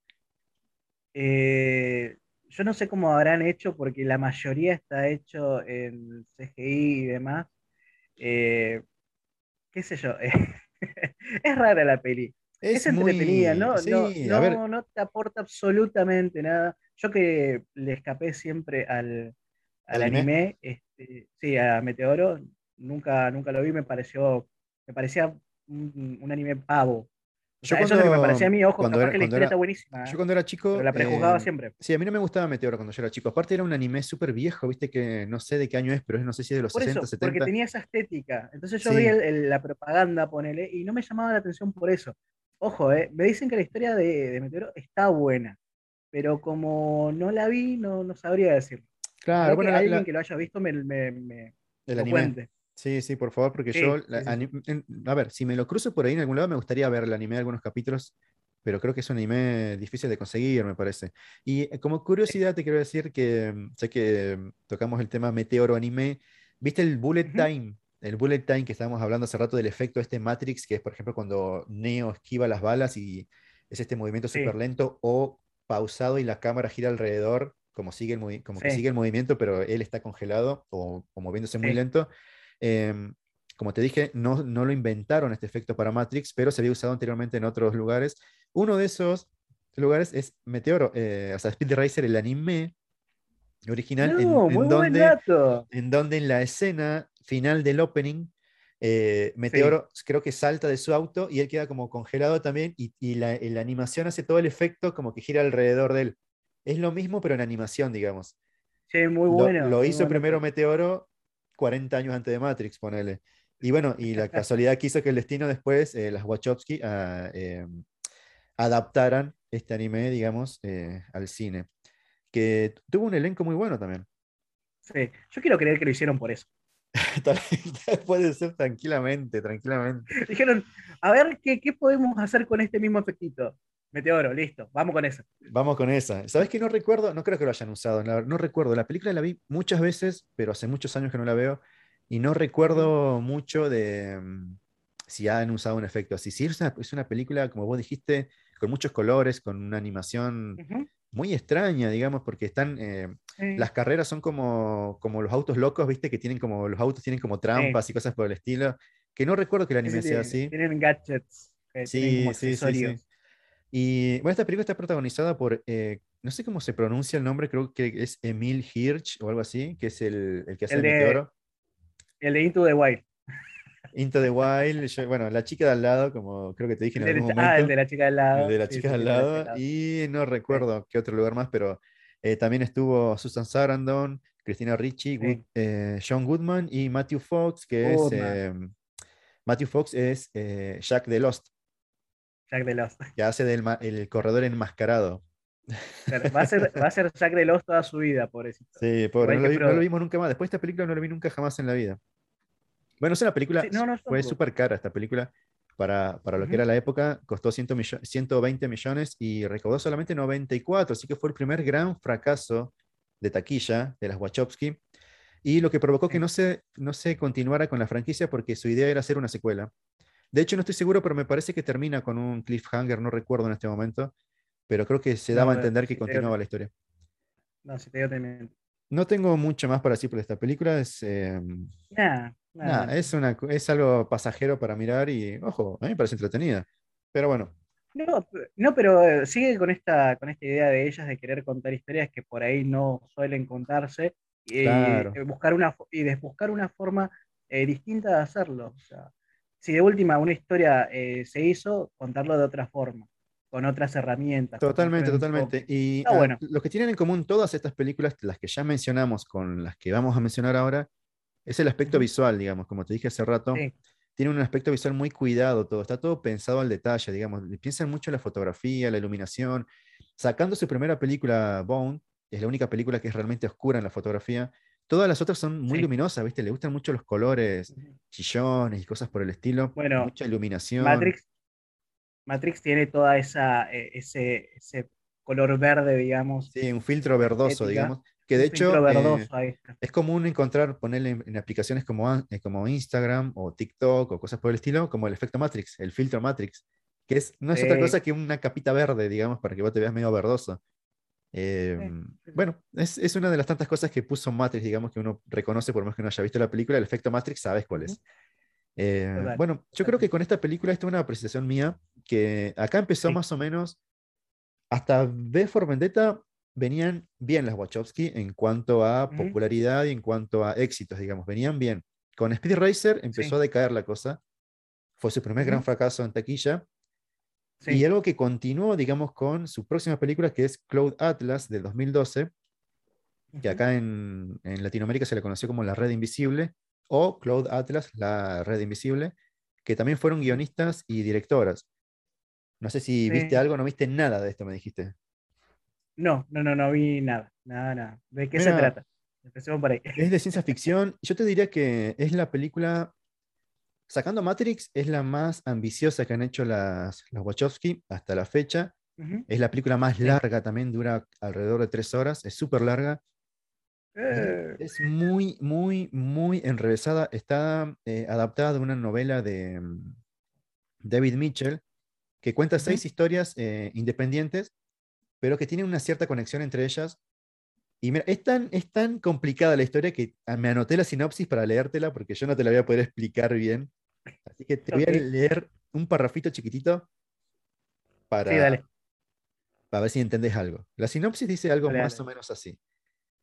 eh, yo no sé cómo habrán hecho, porque la mayoría está hecho en CGI y demás. Eh, qué sé yo. es rara la peli. Es, muy- entretenida, ¿no? sí, no, no, no te aporta absolutamente nada. Yo que le escapé siempre al, al ¿Al anime? anime, este, sí, a Meteoro, nunca, nunca lo vi, me pareció, me parecía un, un anime pavo. O Yo sea, eso es lo que me cuando- parecía a mí, ojo, cuando capaz era- que la cuando historia era- está buenísima, yo ¿eh? cuando era chico. pero la prejuzgaba eh, siempre. Sí, a mí no me gustaba Meteoro cuando yo era chico. Aparte era un anime súper viejo, viste que no sé de qué año es, pero es no sé si es de los Por 60, eso, porque 70. tenía esa estética. Entonces yo Sí. vi el- el- la propaganda, ponele, y no me llamaba la atención por eso. Ojo, eh, me dicen que la historia de, de Meteoro está buena, pero como no la vi, no, no sabría decirlo. Claro, Ojalá bueno, que la- alguien la- que lo haya visto me, me, me el lo anime. cuente. Sí, sí, por favor, porque Sí, yo, sí, la- sí. a ver, si me lo cruzo por ahí en algún lado, me gustaría ver el anime de algunos capítulos, pero creo que es un anime difícil de conseguir, me parece. Y eh, como curiosidad te quiero decir que, mm, sé que mm, tocamos el tema meteoro anime, ¿viste el bullet Ujú. time? El bullet time que estábamos hablando hace rato del efecto este Matrix, que es por ejemplo cuando Neo esquiva las balas y es este movimiento Sí. súper lento o pausado y la cámara gira alrededor, como, sigue el, como que Sí. sigue el movimiento, pero él está congelado o, o moviéndose muy Sí. lento. Em, como te dije, no, no lo inventaron este efecto para Matrix, pero se había usado anteriormente en otros lugares. Uno de esos lugares es Meteoro, eh, o sea, Speed Racer, el anime original, en- No, en, buen donde, en donde en la escena final del opening, eh, Meteoro creo que salta de su auto y él queda como congelado también y, y la, animación hace todo el efecto como que gira alrededor de él. Es lo mismo, pero en animación, digamos. Sí, muy Lo- bueno. Lo, hizo bueno. primero Meteoro 40 años antes de Matrix, ponele. Y bueno, y la casualidad quiso que el destino después, eh, las Wachowski, ah, eh, adaptaran este anime, digamos, eh, al cine. Que tuvo un elenco muy bueno también. Sí, yo quiero creer que lo hicieron por eso. Puede ser tranquilamente, tranquilamente. Dijeron, a ver qué, qué podemos hacer con este mismo efectito. Meteoro, listo, vamos con eso. Vamos con esa. ¿Sabes que no recuerdo? No creo que lo hayan usado. no recuerdo. La película la vi muchas veces, pero hace muchos años que no la veo. Y no recuerdo mucho de mm, si han usado un efecto así. Sí, es una, es una película, como vos dijiste, con muchos colores, con una animación muy extraña, digamos, porque están. eh, sí. las carreras son como, como los autos locos, ¿viste? Que tienen como. Los autos tienen como trampas y cosas por el estilo. Que no recuerdo que el Sí, anime sí, sea tienen- así. Tienen gadgets. tienen Sí, sí, sí, sí. Y bueno, esta película está protagonizada por, eh, no sé cómo se pronuncia el nombre, creo que es Emil Hirsch o algo así, que es el, el que hace El el de- meteoro. El de Into the Wild. Into the Wild, yo- bueno, la chica de al lado, como creo que te dije en El de- algún momento. ah, el de la chica del lado. el de la chica sí, de al el de la lado. al. Y no recuerdo qué otro lugar más, pero eh, también estuvo Susan Sarandon, Cristina Ricci, Sí. Good- eh, John Goodman y Matthew Fox, que es. Eh, Matthew Fox es eh, Jack de Lost, Jack de Lost. que hace del el corredor enmascarado. Claro, Va a ser, va a ser Jack de Lost toda su vida, pobrecito. Sí, pobre, no lo, vi- no lo vimos nunca más. Después de esta película no lo vi nunca jamás en la vida. Bueno, es una película, Sí, no, no, fue súper cara esta película para, para lo que Ujú. era la época, costó 100 millo- 120 millones y recaudó solamente 94, así que fue el primer gran fracaso de taquilla de las Wachowski y lo que provocó que no se, no se continuara con la franquicia porque su idea era hacer una secuela. De hecho, no estoy seguro, pero me parece que termina con un cliffhanger, no recuerdo en este momento, pero creo que se No, daba a entender que te digo continuaba que- la historia. No, si te digo, te. No tengo mucho más para decir por esta película. Es, eh, Nah, nah, nada, es, una, es algo pasajero para mirar y, ojo, a mí me parece entretenida. Pero bueno, No, no, pero eh, sigue con esta, con esta idea de ellas de querer contar historias que por ahí no suelen contarse y, Claro. eh, buscar una, y buscar una forma eh, distinta de hacerlo. O sea, si de última una historia eh, se hizo, contarlo de otra forma, con otras herramientas. totalmente, totalmente. Y ah, bueno. lo que tienen en común todas estas películas, las que ya mencionamos con las que vamos a mencionar ahora, es el aspecto visual, digamos, como te dije hace rato. Sí, Tiene un aspecto visual muy cuidado todo, está todo pensado al detalle, digamos. Piensan mucho en la fotografía, la iluminación. Sacando su primera película, Bone, es la única película que es realmente oscura en la fotografía. Todas las otras son muy Sí. luminosas, ¿viste? Le gustan mucho los colores, chillones y cosas por el estilo. Bueno, mucha iluminación. Matrix, Matrix tiene toda esa, eh, ese, ese color verde, digamos. Sí, un filtro verdoso, Ética. digamos. Que de un hecho filtro eh, verdoso ahí. es común encontrar, ponerle en, en aplicaciones como, eh, como Instagram o TikTok o cosas por el estilo, como el efecto Matrix, el filtro Matrix, que es, no es otra cosa que una capita verde, digamos, para que vos te veas medio verdoso. Eh, sí. Bueno, es, es una de las tantas cosas que puso Matrix, digamos, que uno reconoce por más que no haya visto la película, el efecto Matrix, sabes cuál es. Eh, bueno, yo creo que con esta película, esto es una apreciación mía, que acá empezó Sí. más o menos, hasta V for Vendetta venían bien las Wachowski en cuanto a popularidad y en cuanto a éxitos, digamos, venían bien. Con Speed Racer empezó Sí. a decaer la cosa, fue su primer gran fracaso en taquilla, Sí. y algo que continuó, digamos, con su próxima película, que es Cloud Atlas, de 2012, que acá en, en Latinoamérica se le conoció como La Red Invisible, o Cloud Atlas, La Red Invisible, que también fueron guionistas y directoras. No sé si viste algo, no viste nada de esto, me dijiste. No, no, no, no vi nada, nada, nada. ¿De qué se trata? Empecemos por ahí. Es de ciencia ficción. Yo te diría que es la película, sacando Matrix, es la más ambiciosa que han hecho las, las Wachowski hasta la fecha. Es la película más larga también, dura alrededor de tres horas, es súper larga. Eh, Es muy, muy, muy enrevesada. Está eh, adaptada de una novela de mm, David Mitchell, que cuenta seis historias eh, independientes, pero que tienen una cierta conexión entre ellas. Y mira, es tan, es tan complicada la historia que ah, me anoté la sinopsis para leértela porque yo no te la voy a poder explicar bien. Así que te voy a leer un parrafito chiquitito para, Sí, dale. para ver si entendés algo. La sinopsis dice algo Dale, más dale. o menos así.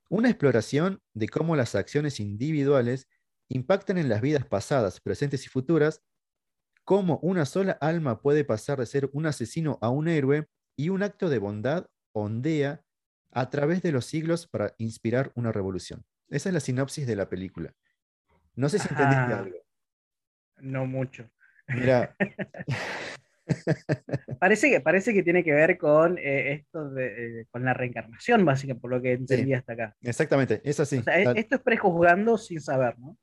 Una exploración de cómo las acciones individuales impactan en las vidas pasadas, presentes y futuras, cómo una sola alma puede pasar de ser un asesino a un héroe y un acto de bondad ondea a través de los siglos para inspirar una revolución. Esa es la sinopsis de la película. No sé si entendiste algo. No mucho. Mira, Parece que, parece que tiene que ver con eh, esto de, eh, con la reencarnación, básicamente, por lo que entendí hasta acá. exactamente, es así. O sea, e- esto es prejuzgando sin saber, ¿no?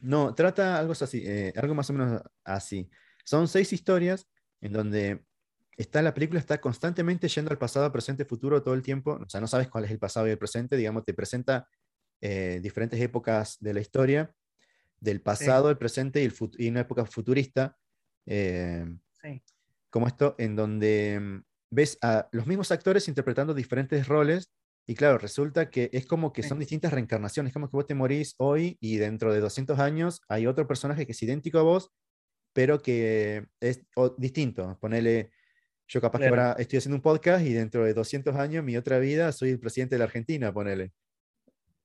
No, trata algo así, eh, algo más o menos así. Son seis historias en donde está la película está constantemente yendo al pasado, presente, futuro todo el tiempo. O sea, no sabes cuál es el pasado y el presente. Digamos, te presenta diferentes épocas de la historia, del pasado, el presente y, el y una época futurista. eh, Sí. como esto, en donde mm, ves a los mismos actores interpretando diferentes roles. Y claro, resulta que es como que Sí. son distintas reencarnaciones, como que vos te morís hoy y dentro de 200 años hay otro personaje que es idéntico a vos, pero que es o- distinto. Ponele, yo capaz que Claro. ahora estoy haciendo un podcast y dentro de 200 años, mi otra vida, soy el presidente de la Argentina, ponele.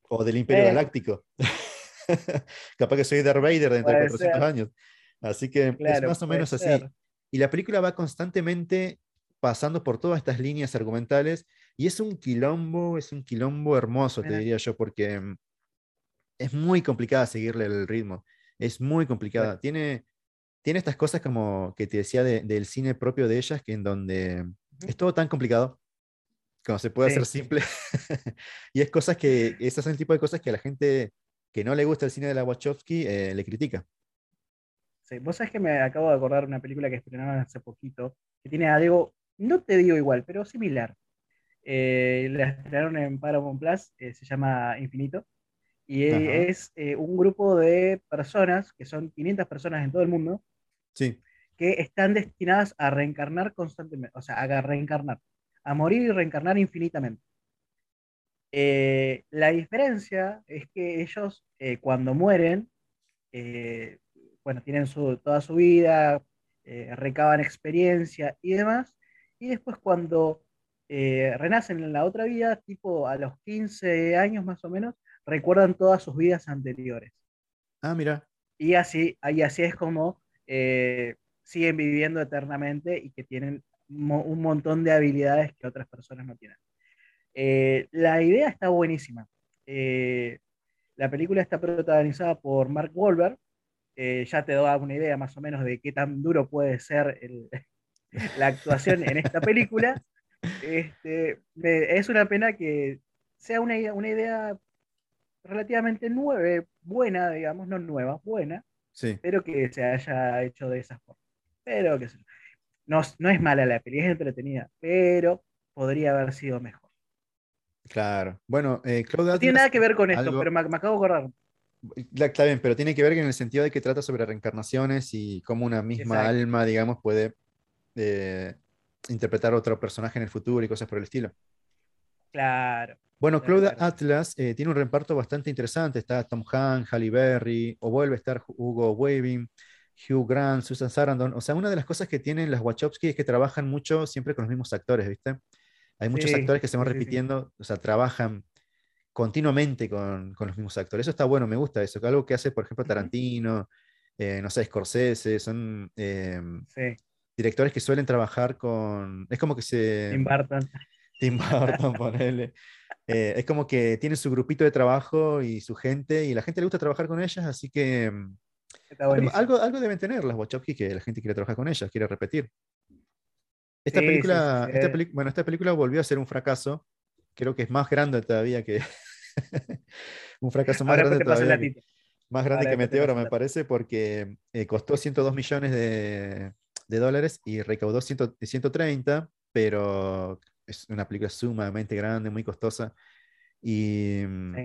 O del Imperio Eh. Galáctico. capaz que soy Darth Vader dentro de Puede 400 ser. años. Así que es Claro, más o menos así. ser. Y la película va constantemente pasando por todas estas líneas argumentales y es un quilombo, es un quilombo hermoso, te Mira. diría yo, porque mm, es muy complicada seguirle el ritmo, es muy complicada. Tiene, tiene estas cosas como que te decía de- del cine propio de ellas, que en donde es todo tan complicado, como se puede Sí. hacer simple. y es cosas que, esas son el tipo de cosas que a la gente que no le gusta el cine de la Wachowski eh, le critica. Sí, vos sabés que me acabo de acordar una película que estrenaron hace poquito, que tiene algo, no te digo igual, pero similar. Eh, la estrenaron en Paramount Plus, eh, se llama Infinito, y Ajá. es un grupo de personas, que son 500 personas en todo el mundo, Sí, que están destinadas a reencarnar constantemente, o sea, a reencarnar, a morir y reencarnar infinitamente. Eh, la diferencia es que ellos, eh, cuando mueren, eh, bueno, tienen su- toda su vida, recaban experiencia y demás, y después cuando renacen en la otra vida, tipo a los 15 años más o menos, recuerdan todas sus vidas anteriores. ah, mira, Y así, y así es como siguen viviendo eternamente y que tienen mo- un montón de habilidades que otras personas no tienen. Eh, la idea está buenísima. Eh, la película está protagonizada por Mark Wahlberg. Eh, ya te da una idea más o menos de qué tan duro puede ser el- la actuación en esta película. Este, me- es una pena que sea una, idea- una idea relativamente nueva, buena, digamos, no nueva, buena, sí. pero que se haya hecho de esa forma. Pero yo. No, no es mala la peli, es entretenida, pero podría haber sido mejor. Claro. Bueno, eh, Cloud No tiene Atlas, nada que ver con esto, algo- pero me, me acabo de acordar. Está bien, pero tiene que ver en el sentido de que trata sobre reencarnaciones y cómo una misma Exacto. alma, digamos, puede eh, interpretar a otro personaje en el futuro y cosas por el estilo. Claro. Bueno, Cloud. Atlas eh, tiene un reparto bastante interesante. Está Tom Hanks, Halle Berry, o vuelve a estar Hugo Weaving, Hugh Grant, Susan Sarandon. O sea, una de las cosas que tienen las Wachowski es que trabajan mucho siempre con los mismos actores, ¿viste? Hay muchos Sí, actores que se van sí, repitiendo, o sea, trabajan continuamente con, con los mismos actores. Eso está bueno, me gusta eso. Algo que hace, por ejemplo. Tarantino, eh, no sé, Scorsese, son eh, Sí, directores que suelen trabajar con... Es como que se... Tim Burton. Tim Burton, ponele. Eh, es como que tienen su grupito de trabajo y su gente, y la gente le gusta trabajar con ellas, así que buenísimo. algo, algo deben tener las Wachowski que la gente quiere trabajar con ellas, quiere repetir. Esta Sí, película, sí, sí. esta bueno, esta película volvió a ser un fracaso, creo que es más grande todavía que... un fracaso más Ahora grande todavía que, más grande Ahora que Meteoro, me parece, porque eh, costó 102 millones de, de dólares y recaudó 100 130, pero es una película sumamente grande, muy costosa. Y mm,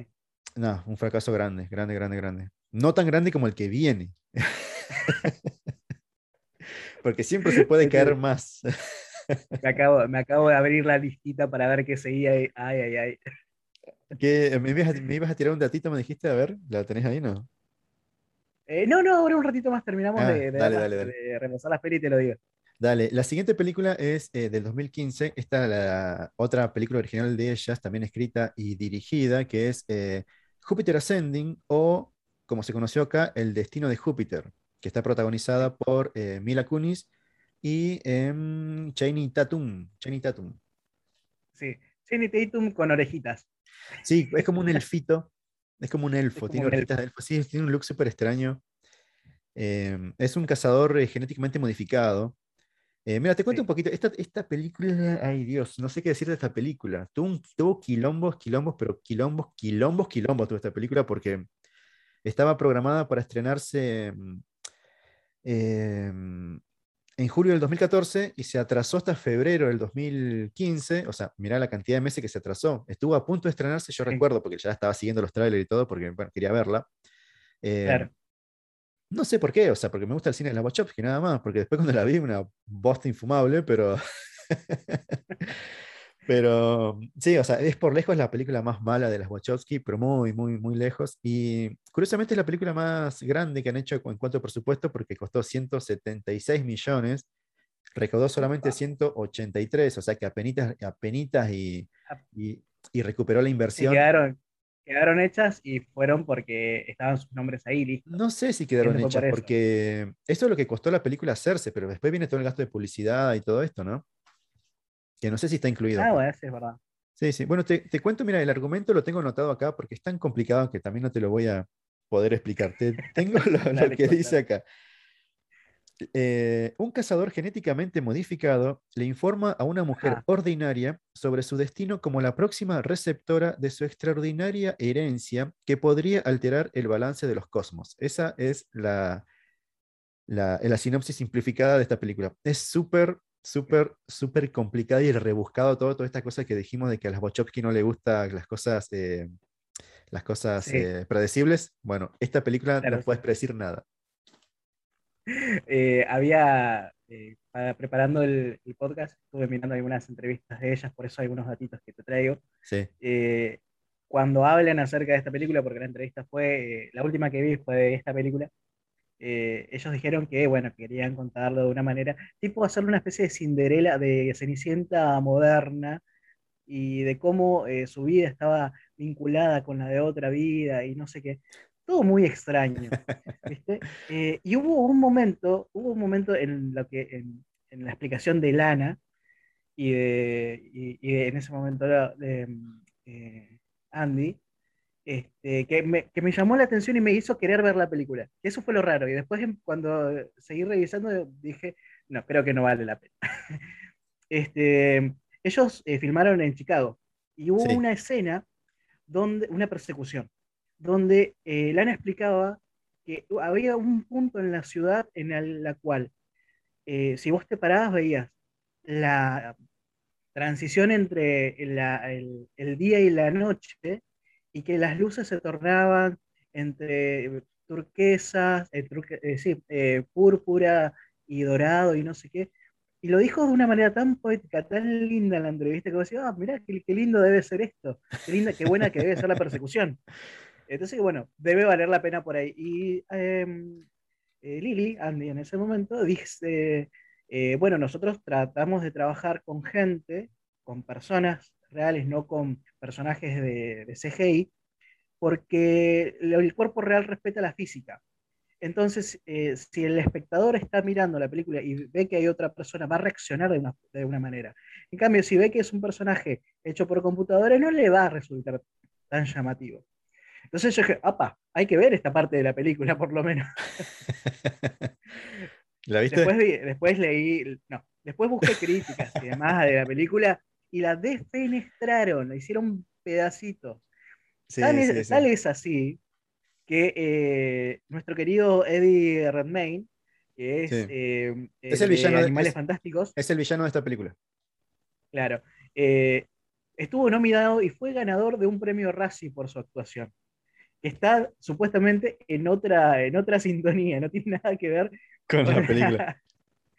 no, un fracaso grande, grande, grande, grande. No tan grande como el que viene. Porque siempre se puede caer más. Me acabo, me acabo de abrir la listita para ver qué seguía. Ay, ay, ay. ¿Qué? ¿Me ibas, a, me ibas a tirar un datito, me dijiste? A ver, ¿la tenés ahí, no? Eh, no, no, ahora un ratito más terminamos Ah, de, de, dale, dale. de repasar las pelis y te lo digo. Dale, la siguiente película es eh, del 2015. Esta es la otra película original de ellas, también escrita y dirigida, que es eh, Júpiter Ascending o, como se conoció acá, El Destino de Júpiter, que está protagonizada por eh, Mila Kunis y em, Channing Tatum. Channing Tatum. Sí. Channing Tatum con orejitas. Sí, es como un elfito, es como un elfo, como tiene un orejitas de elfo, sí, tiene un look súper extraño. Em, es un cazador eh, genéticamente modificado. Eh, mira, te cuento Sí. un poquito. Esta, esta película, ay Dios, no sé qué decir de esta película. Tuvo, un- tuvo quilombos, quilombos, pero quilombos, quilombos, quilombos tuvo esta película porque estaba programada para estrenarse em, en julio del 2014 y se atrasó hasta febrero del 2015. O sea, mirá la cantidad de meses que se atrasó. Estuvo a punto de estrenarse, yo Sí. recuerdo, porque ya estaba siguiendo los trailers y todo, porque bueno, quería verla. Eh, Claro. no sé por qué, o sea, porque me gusta el cine de la Wachowski nada más, porque después cuando la vi, una bosta infumable, pero. pero sí, o sea, es por lejos la película más mala de las Wachowski, pero muy, muy, muy lejos. Y curiosamente es la película más grande que han hecho en cuanto a presupuesto, porque costó 176 millones, recaudó solamente Upa. 183, o sea que apenitas, apenitas y, Ap- y, y recuperó la inversión. quedaron, quedaron hechas y fueron porque estaban sus nombres ahí listos. No sé si quedaron por hechas, eso. porque esto es lo que costó la película hacerse, pero después viene todo el gasto de publicidad y todo esto, ¿no? Que no sé si está incluido. Ah, acá. bueno, sí, es verdad. Sí, sí. Bueno, te, te cuento, mira, el argumento lo tengo anotado acá porque es tan complicado que también no te lo voy a poder explicar. Te- tengo lo, que dice acá. Eh, un cazador genéticamente modificado le informa a una mujer Ajá. ordinaria sobre su destino como la próxima receptora de su extraordinaria herencia que podría alterar el balance de los cosmos. Esa es la, la, la sinopsis simplificada de esta película. Es súper, súper, súper complicada y rebuscado todo, toda esta cosa que dijimos de que a las Wachowski no le gustan las cosas, eh, las cosas Sí. eh, predecibles. Bueno, esta película Claro, no puedes predecir nada. Eh, había, para- preparando el, el podcast, estuve mirando algunas entrevistas de ellas, por eso hay algunos datitos que te traigo. Sí, cuando hablan acerca de esta película, porque la entrevista fue, la última que vi fue de esta película, eh, ellos dijeron que, bueno, querían contarlo de una manera, tipo hacerle una especie de Cinderela, de Cenicienta moderna, y de cómo eh, su vida estaba vinculada con la de otra vida y no sé qué. Todo muy extraño, ¿viste? Eh, y hubo un momento, hubo un momento en lo que, en, en la explicación de Lana y, de, y, y de- en ese momento de, mm, Andy, este, que, me, que me llamó la atención y me hizo querer ver la película. Eso fue lo raro. Y después em- cuando seguí revisando dije, no, creo que no vale la pena. este, ellos eh, filmaron en Chicago y hubo Sí. una escena donde, una persecución, donde eh, Lana explicaba que había un punto en la ciudad en el- la cual eh, si vos te parabas, veías la transición entre la- el, el día y la noche y que las luces se tornaban entre turquesas, eh, turque- eh, sí, eh, púrpura y dorado y no sé qué. Y lo dijo de una manera tan poética, tan linda en la entrevista, que vos decís, ah, mirá, qué, lindo debe ser esto, qué linda, qué buena que debe ser la persecución. Entonces, bueno, debe valer la pena por ahí. Y em, eh, Lili, Andy, en ese momento, dice, bueno, nosotros tratamos de trabajar con gente, con personas reales, no con personajes de, de CGI, porque el cuerpo real respeta la física. Entonces, eh, si el espectador está mirando la película y ve que hay otra persona, va a reaccionar de una, de una manera. En cambio, si ve que es un personaje hecho por computadora, no le va a resultar tan llamativo. Entonces yo dije, apa, hay que ver esta parte de la película, por lo menos. ¿La viste? Después, después leí, no, después busqué críticas y demás de la película y la defenestraron, la hicieron pedacitos. Sí, tal, es, sí. así que eh, nuestro querido Eddie Redmayne, que es, eh, Es el de villano de- Animales es- Fantásticos, Es el villano de esta película. claro, eh, estuvo nominado y fue ganador de un premio Razzie por su actuación. Está supuestamente en otra, en otra sintonía, no tiene nada que ver Con la película.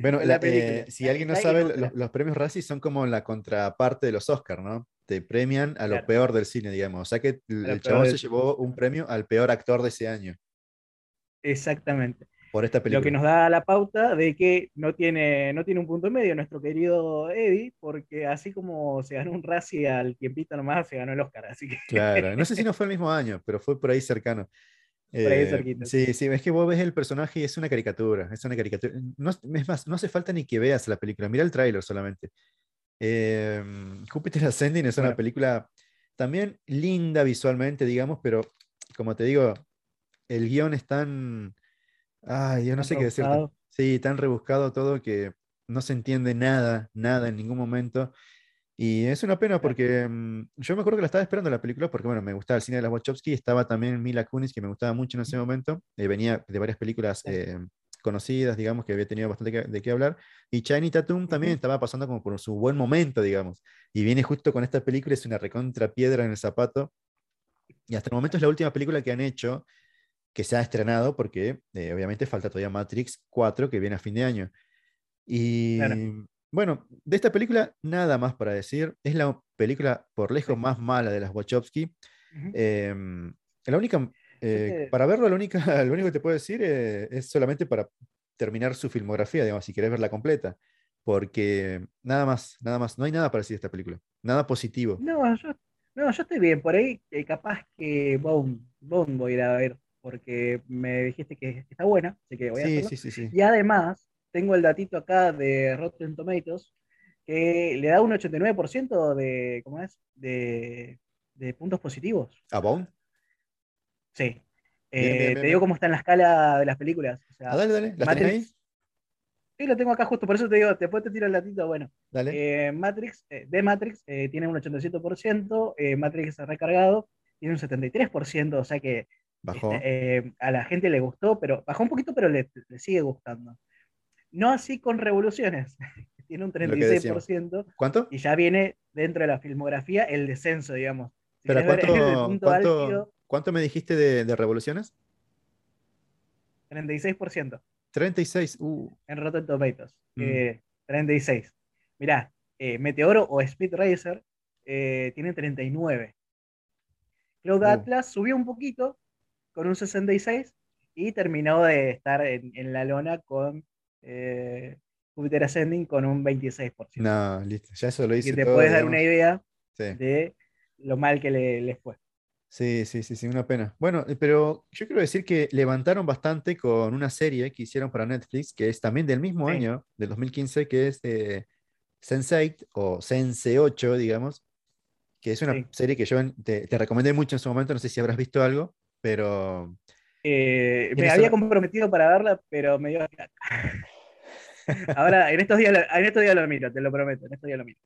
Bueno, la película. eh, si alguien no sabe, los, los premios Razzie son como la contraparte de los Oscars, ¿no? Te premian a lo Claro. peor del cine, digamos. O sea que el, chabón se llevó un premio al peor actor de ese año Exactamente. por esta Lo que película. nos da la pauta de que no tiene, no tiene un punto medio nuestro querido Eddie, porque así como se ganó un Razzie al tiempito nomás, se ganó el Oscar. Así que Claro, no sé si no fue el mismo año, pero fue por ahí cercano. Eh, sí, sí, es que vos ves el personaje y es una caricatura, es una caricatura. No, es más, no hace falta ni que veas la película, mira el tráiler solamente. Eh, Júpiter Ascending es una Bueno. película también linda visualmente, digamos, pero como te digo, el guion es tan... Ay, yo no Tan sé qué decirte. rebuscado. Sí, tan rebuscado todo que no se entiende nada, nada en ningún momento. Y es una pena porque mm, yo me acuerdo que la estaba esperando la película porque, bueno, me gustaba el cine de las Wachowski, estaba también Mila Kunis, que me gustaba mucho en ese momento, eh, venía de varias películas eh, conocidas, digamos, que había tenido bastante que- de qué hablar, y Channing Tatum también estaba pasando como por su buen momento, digamos, y viene justo con esta película, es una recontra piedra en el zapato, y hasta el momento es la última película que han hecho que se ha estrenado, porque eh, obviamente falta todavía Matrix 4, que viene a fin de año. Y Claro. Bueno, de esta película nada más para decir. Es la película por lejos Sí. más mala de las Wachowski. Em, la única, eh, te- para verlo, lo, única, lo único que te puedo decir eh, es solamente para terminar su filmografía, digamos, si querés verla completa. Porque nada más, nada más, no hay nada para decir de esta película. Nada positivo. No, yo, no, yo estoy bien. Por ahí, eh, capaz que Bone, Bone voy a ir a ver, porque me dijiste que está buena, así que voy a Sí, hacerlo. sí, sí, sí. Y además, tengo el datito acá de Rotten Tomatoes, que le da un 89% de, ¿cómo es? De, de puntos positivos. ¿A Bone? Sí. Eh, bien, bien, te digo cómo está en la escala de las películas. O sea, Ah, dale, dale. ¿Las tenés ahí? Matrix. Sí, lo tengo acá justo, por eso te digo, después te tiro el datito, bueno. Dale. Eh, Matrix, eh, de Matrix eh, tiene un 87%, eh, Matrix recargado tiene un 73%, o sea que Bajó. este, eh, a la gente le gustó, pero bajó un poquito, pero le, le sigue gustando. No así con Revoluciones, que tiene un Lo que decíamos. 36%, ¿Cuánto? y ya viene dentro de la filmografía el descenso, digamos. Si Pero ¿cuánto, punto cuánto, álgido, cuánto me dijiste de, de revoluciones? 36% 36. Uh, en Rotten Tomatoes. Mm. eh, 36. Mirá, eh, Meteoro o Speed Racer eh, tiene 39. Cloud Uh. Atlas subió un poquito con un 66 y terminó de estar en, en la lona con eh, Jupiter Ascending con un 26%. no, listo. Ya eso lo hice que te todo, puedes dar una idea Sí. de lo mal que le, les fue. Sí, sí, sí, sí, una pena. Bueno, eh, pero yo quiero decir que levantaron bastante con una serie que hicieron para Netflix, que es también del mismo Sí. año, del 2015, que es eh, Sense8 o Sense 8, digamos, que es una Sí. serie que yo te, te recomendé mucho en su momento, no sé si habrás visto algo, pero Eh, me había comprometido para verla, pero me dio. Ahora, en estos, días, lo- en estos días lo miro, te lo prometo, en estos días lo miro.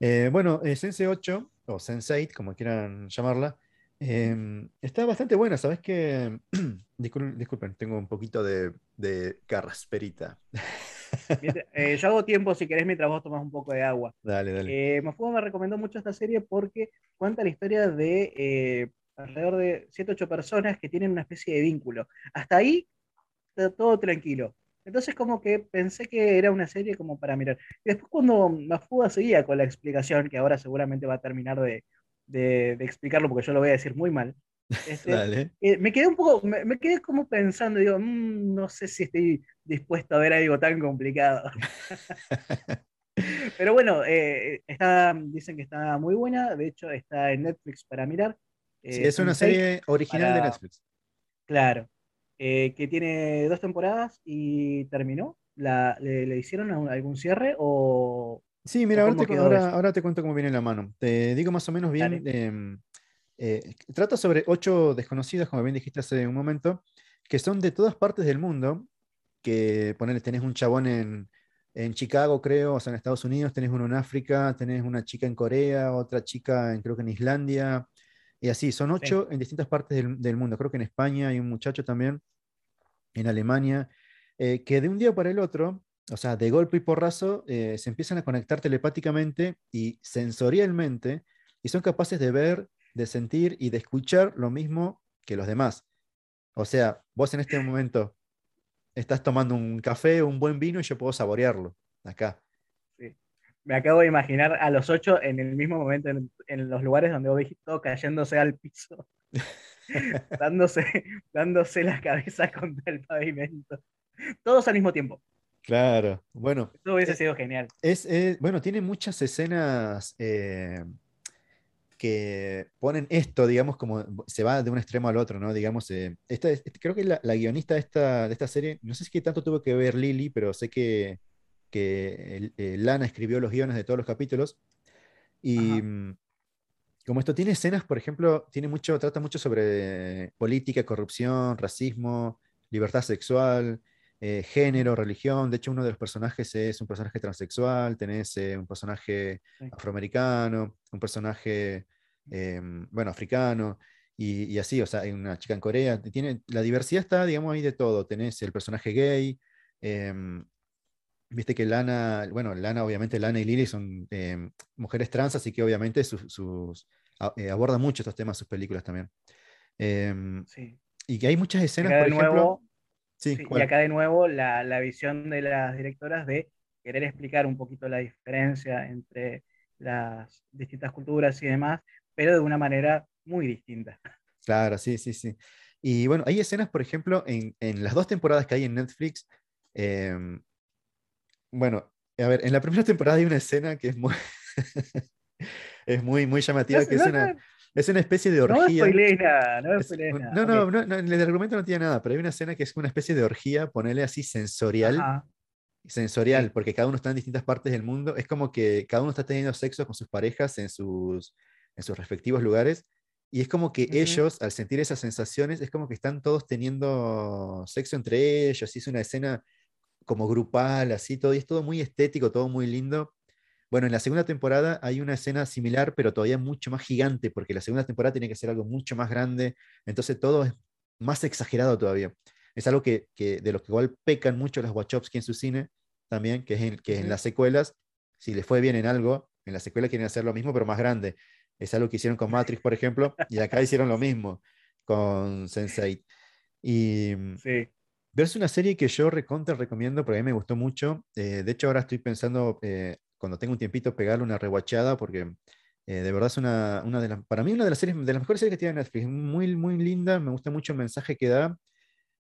Eh, bueno, eh, Sense 8 o Sense8, como quieran llamarla, em, está bastante buena. Sabes que, disculpen, disculpen, tengo un poquito de, de carrasperita. Eh, yo hago tiempo, si querés, mientras vos tomás un poco de agua. Dale, dale. Eh, me recomendó mucho esta serie porque cuenta la historia de eh, alrededor de 7 8 personas que tienen una especie de vínculo. Hasta ahí, todo tranquilo. Entonces como que pensé que era una serie como para mirar. Y después cuando Mafuba seguía con la explicación, que ahora seguramente va a terminar de, de explicarlo porque yo lo voy a decir muy mal, este, eh, me quedé un poco, me, quedé como pensando, digo, mm, no sé si estoy dispuesto a ver algo tan complicado. Pero bueno, eh, está, dicen que está muy buena, de hecho está en Netflix para mirar. sí, es una serie original de Netflix. Claro, eh, que tiene dos temporadas y terminó. La, le, hicieron algún cierre o...? Sí, mira, ahora te, ahora, te, cuento cómo viene la mano. Te digo más o menos bien em, eh, trata sobre ocho desconocidos, como bien dijiste hace un momento, que son de todas partes del mundo, que ponerle, tenés un chabón en, Chicago, creo, o sea, en Estados Unidos, tenés uno en África, tenés una chica en Corea, otra chica en, creo que en Islandia, y así, son ocho en distintas partes del, mundo. Creo que en España hay un muchacho también, en Alemania, eh, que de un día para el otro, o sea, de golpe y porrazo, eh, se empiezan a conectar telepáticamente y sensorialmente, y son capaces de ver de sentir y de escuchar lo mismo que los demás. O sea, vos en este momento estás tomando un café o un buen vino y yo puedo saborearlo acá. Me acabo de imaginar a los ocho en el mismo momento en, los lugares donde vos dijiste todo cayéndose al piso, dándose, dándose la cabeza contra el pavimento. Todos al mismo tiempo. Claro, bueno. Eso hubiese sido genial. Es, bueno, tiene muchas escenas eh, que ponen esto, digamos, como se va de un extremo al otro, ¿no? Digamos, eh, esta, creo que la, guionista de esta, de esta serie, no sé si tanto tuvo que ver Lily, pero sé que, que eh, Lana escribió los guiones de todos los capítulos. Y mm, como esto tiene escenas, por ejemplo, tiene mucho, trata mucho sobre política, corrupción, racismo, libertad sexual, eh, género, religión. De hecho, uno de los personajes es un personaje transexual, tenés un personaje afroamericano, un personaje Em, bueno, africano, y, así, o sea, hay una chica en Corea, tiene, la diversidad está, digamos, ahí de todo, tenés el personaje gay, em, viste que Lana, bueno, Lana, obviamente Lana y Lily son em, mujeres trans, así que obviamente sus, eh, aborda mucho estos temas sus películas también. Y que hay muchas escenas, por ejemplo... sí, y acá de nuevo la, la visión de las directoras de querer explicar un poquito la diferencia entre las distintas culturas y demás, pero de una manera muy distinta. Claro, sí, sí, sí. Y bueno, hay escenas, por ejemplo, en, en las dos temporadas que hay en Netflix. Bueno, a ver, en la primera temporada hay una escena que es muy, es muy, muy llamativa, que es, una, es una especie de orgía. No nada, no. No, no, no, no, el argumento no tiene nada, pero hay una escena que es una especie de orgía, ponerle así sensorial. Sensorial, porque cada uno está en distintas partes del mundo. Es como que cada uno está teniendo sexo con sus parejas en sus, en sus respectivos lugares. Y es como que ellos, al sentir esas sensaciones, es como que están todos teniendo sexo entre ellos. Y es una escena como grupal, así, todo. Y es todo muy estético, todo muy lindo. Bueno, en la segunda temporada hay una escena similar, pero todavía mucho más gigante, porque la segunda temporada tiene que ser algo mucho más grande. Entonces todo es más exagerado todavía. Es algo que, de lo que igual pecan mucho las Wachowski en su cine, también, que es en, que en las secuelas, si les fue bien en algo, en la secuela quieren hacer lo mismo, pero más grande. Es algo que hicieron con Matrix, por ejemplo, y acá hicieron lo mismo con Sense8. Y mm, sí. es una serie que yo recontra recomiendo, porque a mí me gustó mucho. Eh, de hecho, ahora estoy pensando, eh, cuando tengo un tiempito, pegarle una rewatchada, porque eh, de verdad es una, una, de las, para mí una de las series, de las mejores series que tiene Netflix. Muy, muy linda, me gusta mucho el mensaje que da.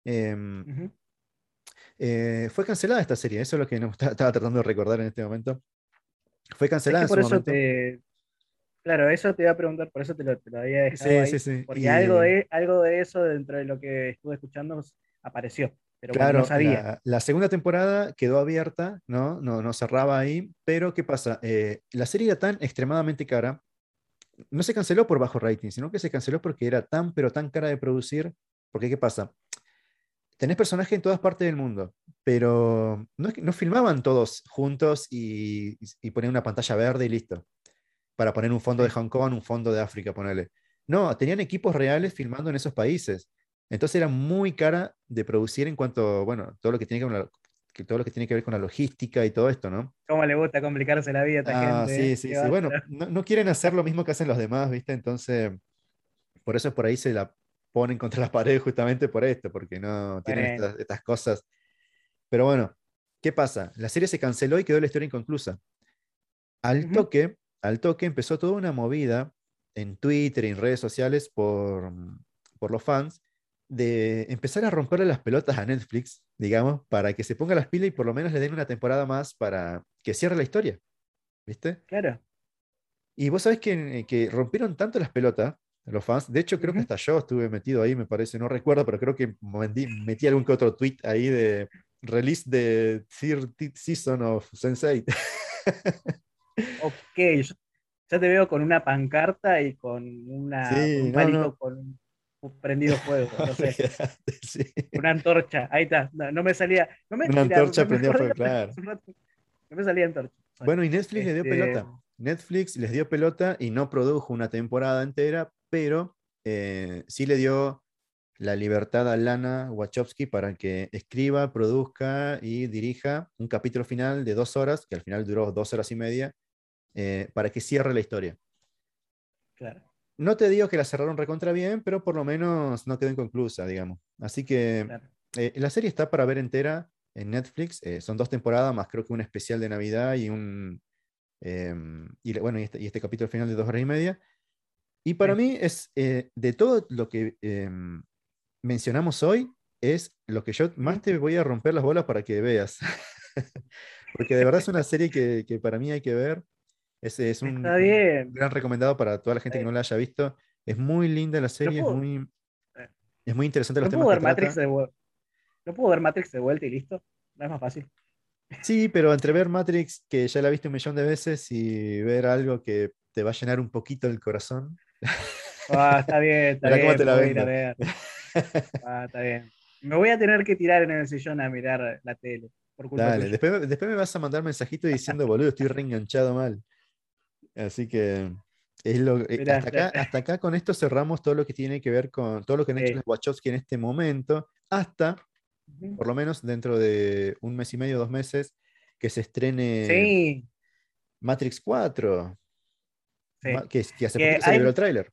Em, fue cancelada esta serie, eso es lo que estaba tratando de recordar en este momento. Fue cancelada en su momento. Claro, eso te iba a preguntar, por eso te lo, había dejado. Sí, sí, sí. Porque algo, de, algo de eso dentro de lo que estuve escuchando apareció. Pero claro, no sabía. La, segunda temporada quedó abierta, ¿no? No, no cerraba ahí. Pero, ¿qué pasa? Eh, la serie era tan extremadamente cara. No se canceló por bajo rating, sino que se canceló porque era tan, pero tan cara de producir. Porque, ¿qué pasa? Tenés personajes en todas partes del mundo, pero no, no filmaban todos juntos y, y ponían una pantalla verde y listo para poner un fondo de Hong Kong, un fondo de África, ponerle. No, tenían equipos reales filmando en esos países. Entonces era muy cara de producir en cuanto, bueno, todo lo que tiene que todo lo que tiene que ver con la logística y todo esto, ¿no? ¿Cómo le gusta complicarse la vida a esta ah, gente? Sí, sí, sí. Bueno, no, no, quieren hacer lo mismo que hacen los demás, ¿viste? Entonces, por eso por ahí se la ponen contra las paredes justamente por esto, porque no tienen estas, estas, cosas. Pero bueno, ¿qué pasa? La serie se canceló y quedó la historia inconclusa. Al toque, al toque empezó toda una movida en Twitter y en redes sociales por, por los fans de empezar a romperle las pelotas a Netflix, digamos, para que se ponga las pilas y por lo menos le den una temporada más para que cierre la historia. ¿Viste? Claro. Y vos sabés que, que rompieron tanto las pelotas los fans. De hecho, creo que hasta yo estuve metido ahí, me parece, no recuerdo, pero creo que metí, algún que otro tweet ahí de release de third season of Sensei. ok, yo ya te veo con una pancarta y con una, un palito con prendido fuego, no sé. Una antorcha, ahí está, no, me salía. No me, una antorcha prendida fuego, claro. No me salía antorcha. Bueno, y Netflix le dio este pelota. Netflix les dio pelota y no produjo una temporada entera, pero eh, sí le dio la libertad a Lana Wachowski para que escriba, produzca y dirija un capítulo final de dos horas, que al final duró dos horas y media, eh, para que cierre la historia. Claro. No te digo que la cerraron recontra bien, pero por lo menos no quedó inconclusa, digamos. Así que eh, la serie está para ver entera en Netflix. son dos temporadas, más creo que un especial de Navidad y un, Em, y bueno, este, y este, capítulo final de dos horas y media. Y para mí es, eh, de todo lo que em, mencionamos hoy, es lo que yo más te voy a romper las bolas para que veas. Porque de verdad es una serie que, que para mí hay que ver. Es, es un, gran recomendado para toda la gente que no la haya visto. Es muy linda la serie, es, muy, eh. es muy interesante los temas que Matrix de ¿No puedo ver Matrix de vuelta y listo? No es más fácil. Sí, pero entre ver Matrix, que ya la viste un millón de veces, y ver algo que te va a llenar un poquito el corazón. Ah, está bien, está bien. Cómo te la voy a ver. Ah, está bien. Me voy a tener que tirar en el sillón a mirar la tele. Dale, después, después, me vas a mandar mensajito diciendo, boludo, estoy reenganchado mal. Así que es lo, eh, hasta, acá, hasta, acá, con esto cerramos todo lo que tiene que ver con todo lo que han hecho los Wachowski en este momento, hasta por lo menos dentro de un mes y medio, dos meses, que se estrene Matrix 4. Que, hace poco se liberó el tráiler.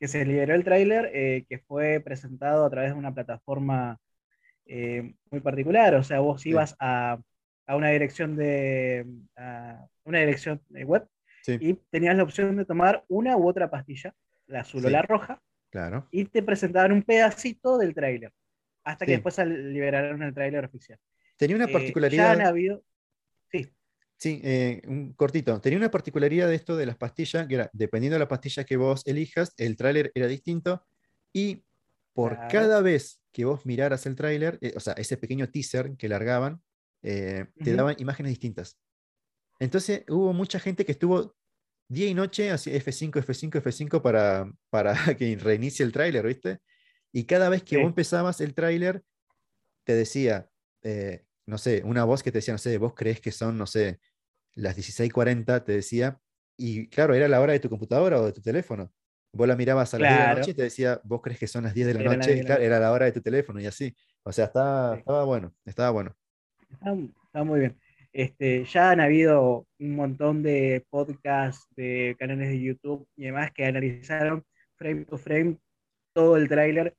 Que se liberó el tráiler, eh, que fue presentado a través de una plataforma eh, muy particular. O sea, vos ibas a, una dirección de una dirección web y tenías la opción de tomar una u otra pastilla, la azul o la roja. Claro. Y te presentaban un pedacito del tráiler hasta que después liberaron el tráiler oficial. Tenía una eh, particularidad. ya han habido. Sí. Sí, eh, un cortito. Tenía una particularidad de esto de las pastillas, que era, dependiendo de la pastilla que vos elijas, el tráiler era distinto y por cada vez que vos miraras el tráiler, eh, o sea, ese pequeño teaser que largaban, te daban imágenes distintas. Entonces hubo mucha gente que estuvo día y noche así F5, F5, F5 para, para que reinicie el tráiler, ¿viste? Y cada vez que vos empezabas el tráiler, te decía, eh, no sé, una voz que te decía, no sé, vos crees que son, no sé, las 16:40, te decía, y claro, era la hora de tu computadora o de tu teléfono. Vos la mirabas a las 10 de la noche y te decía, vos crees que son las 10 de la noche, y claro, era la hora de tu teléfono y así. O sea, estaba, estaba bueno, estaba bueno. Está, muy bien. Este, ya han habido un montón de podcasts, de canales de YouTube y demás que analizaron frame to frame todo el tráiler,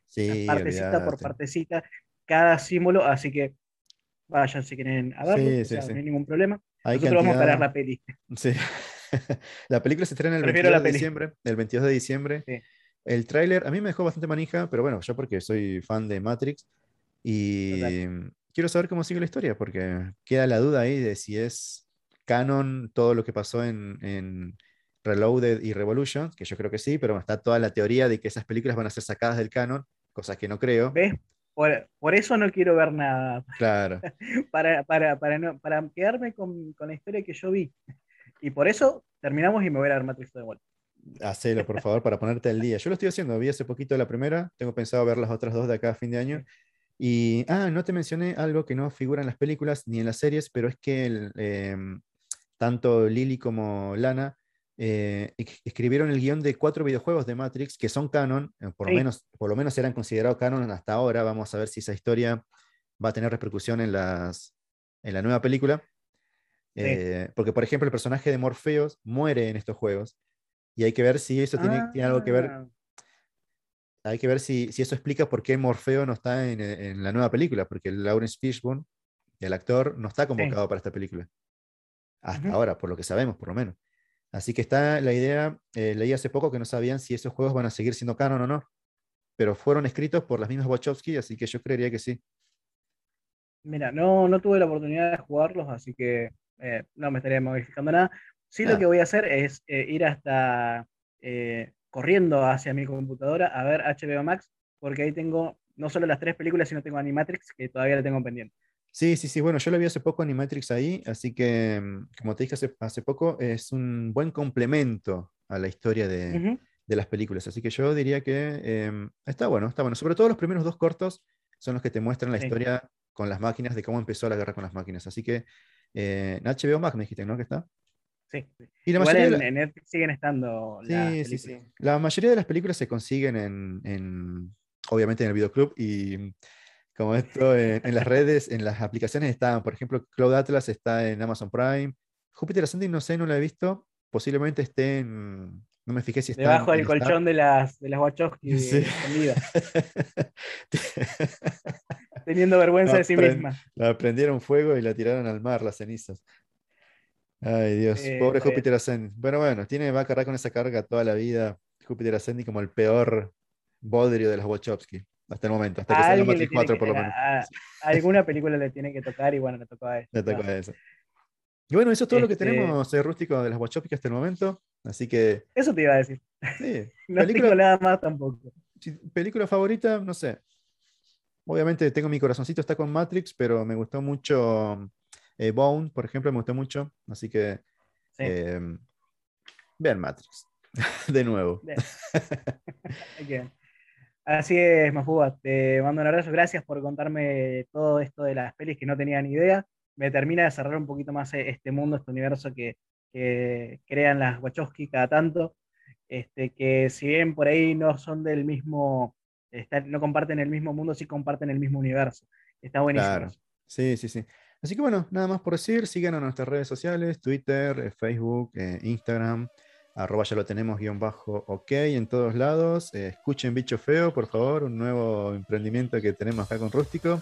partecita por partecita, cada símbolo, así que vayan si quieren a verlo, no hay ningún problema. Nosotros vamos a ver la peli. Sí. la película se estrena el 22 de diciembre. El 22 de diciembre. El tráiler a mí me dejó bastante manija, pero bueno, yo porque soy fan de Matrix y quiero saber cómo sigue la historia, porque queda la duda ahí de si es canon todo lo que pasó en Reloaded y Revolution, que yo creo que sí, pero está toda la teoría de que esas películas van a ser sacadas del canon, cosas que no creo. ¿Ves? Por, eso no quiero ver nada. Claro. para, para, para, para quedarme con, con, la historia que yo vi. Y por eso terminamos y me voy a dar Matrix de vuelta. Hacelo, por favor, para ponerte al día. Yo lo estoy haciendo, vi hace poquito la primera, tengo pensado ver las otras dos de acá a fin de año. Y, ah, no te mencioné algo que no figura en las películas ni en las series, pero es que em, tanto Lily como Lana eh, escribieron el guion de cuatro videojuegos de Matrix que son canon, eh, por, lo menos, por lo menos eran considerados canon hasta ahora. Vamos a ver si esa historia va a tener repercusión en, las, en la nueva película. Eh, porque, por ejemplo, el personaje de Morpheus muere en estos juegos y hay que ver si eso tiene, tiene algo que ver. Ah, Hay que ver si, si eso explica por qué Morfeo no está en, en la nueva película, porque Lawrence Fishburne, el actor, no está convocado para esta película. Hasta ahora, por lo que sabemos, por lo menos. Así que está la idea, eh, leí hace poco que no sabían si esos juegos van a seguir siendo canon o no, pero fueron escritos por las mismas Wachowski, así que yo creería que sí. Mira, no, no tuve la oportunidad de jugarlos, así que eh, no me estaría modificando nada. Sí, Ah. lo que voy a hacer es eh, ir hasta eh, corriendo hacia mi computadora a ver HBO Max, porque ahí tengo no solo las tres películas, sino tengo Animatrix, que todavía la tengo pendiente. Sí, sí, sí. Bueno, yo lo vi hace poco Animatrix ahí, así que, mm, como te dije hace, hace poco, es un buen complemento a la historia de, de las películas. Así que yo diría que em, está bueno, está bueno. Sobre todo los primeros dos cortos son los que te muestran la Sí. historia con las máquinas, de cómo empezó la guerra con las máquinas. Así que eh, en HBO Max me dijiste, ¿no? Que está. Sí. Y la Igual mayoría, en, de la- en siguen estando las sí, sí, sí. La mayoría de las películas se consiguen en, en- obviamente en el videoclub y como esto en, en las redes, en las aplicaciones están, por ejemplo, Cloud Atlas está en Amazon Prime. Júpiter Ascending no sé, no la he visto. Posiblemente esté en, no me fijé si está Debajo del Star. colchón de las, de las Wachowski Sí. teniendo vergüenza de sí misma. La prendieron fuego y la tiraron al mar, las cenizas. Ay, Dios, Eh, pobre bien. Júpiter Ascending. Bueno, bueno, tiene, va a cargar con esa carga toda la vida. Júpiter Ascending como el peor bodrio de los Wachowski, hasta el momento, hasta que salga le Matrix tiene 4 que- por lo menos. a- a- alguna película le tiene que tocar y bueno, le tocó a Le esta. tocó a eso. Y bueno, eso es todo lo que Este- tenemos, eh, rústico, de las Wachowski hasta el momento. Así que, Eso te iba a decir. sí, No película, tengo nada más tampoco. película favorita, no sé. Obviamente tengo mi corazoncito, está con Matrix, pero me gustó mucho eh, Bone, por ejemplo, me gustó mucho. Así que Sí. eh, vean Matrix. De nuevo. Bien. Así es, Mafuba, te mando un abrazo. Gracias por contarme todo esto de las pelis que no tenía ni idea. Me termina de cerrar un poquito más eh, este mundo, este universo que, que crean las Wachowski cada tanto. Este, que si bien por ahí no son del mismo, no comparten el mismo mundo, sí comparten el mismo universo. Está buenísimo. Claro. Sí, sí, sí. Así que bueno, nada más por decir, síganos en nuestras redes sociales, Twitter, eh, Facebook, eh, Instagram, arroba ya lo tenemos guion bajo ok en todos lados. Eh, escuchen Bicho Feo, por favor, un nuevo emprendimiento que tenemos acá con Rústico,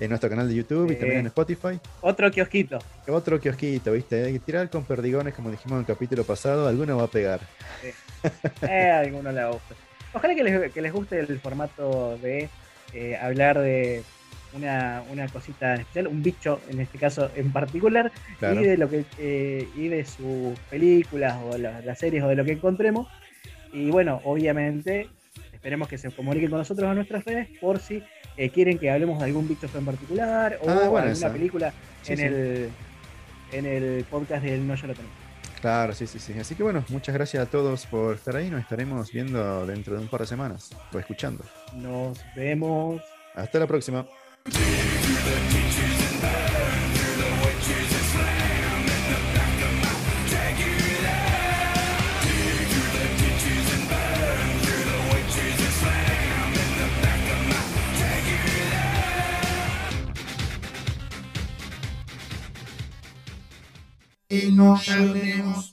en nuestro canal de YouTube y también en. Spotify. Otro kiosquito. Otro kiosquito, ¿viste? Hay que tirar con perdigones, como dijimos en el capítulo pasado, alguno va a pegar. Eh, alguno le gusta. Ojalá que les, que les guste el formato de eh, hablar de una, una cosita especial, un bicho en este caso en particular, Claro. y de lo que eh, y de sus películas o la- las series o de lo que encontremos. Y bueno, obviamente esperemos que se comuniquen con nosotros a nuestras redes por si eh, quieren que hablemos de algún bicho en particular o Ah, bueno, alguna esa. película Sí, en, sí. El, en el podcast del No Ya Lo Tenemos. Claro, sí, sí, sí. Así que bueno, muchas gracias a todos por estar ahí. Nos estaremos viendo dentro de un par de semanas o escuchando. Nos vemos. Hasta la próxima. Y no ya lo tenemos.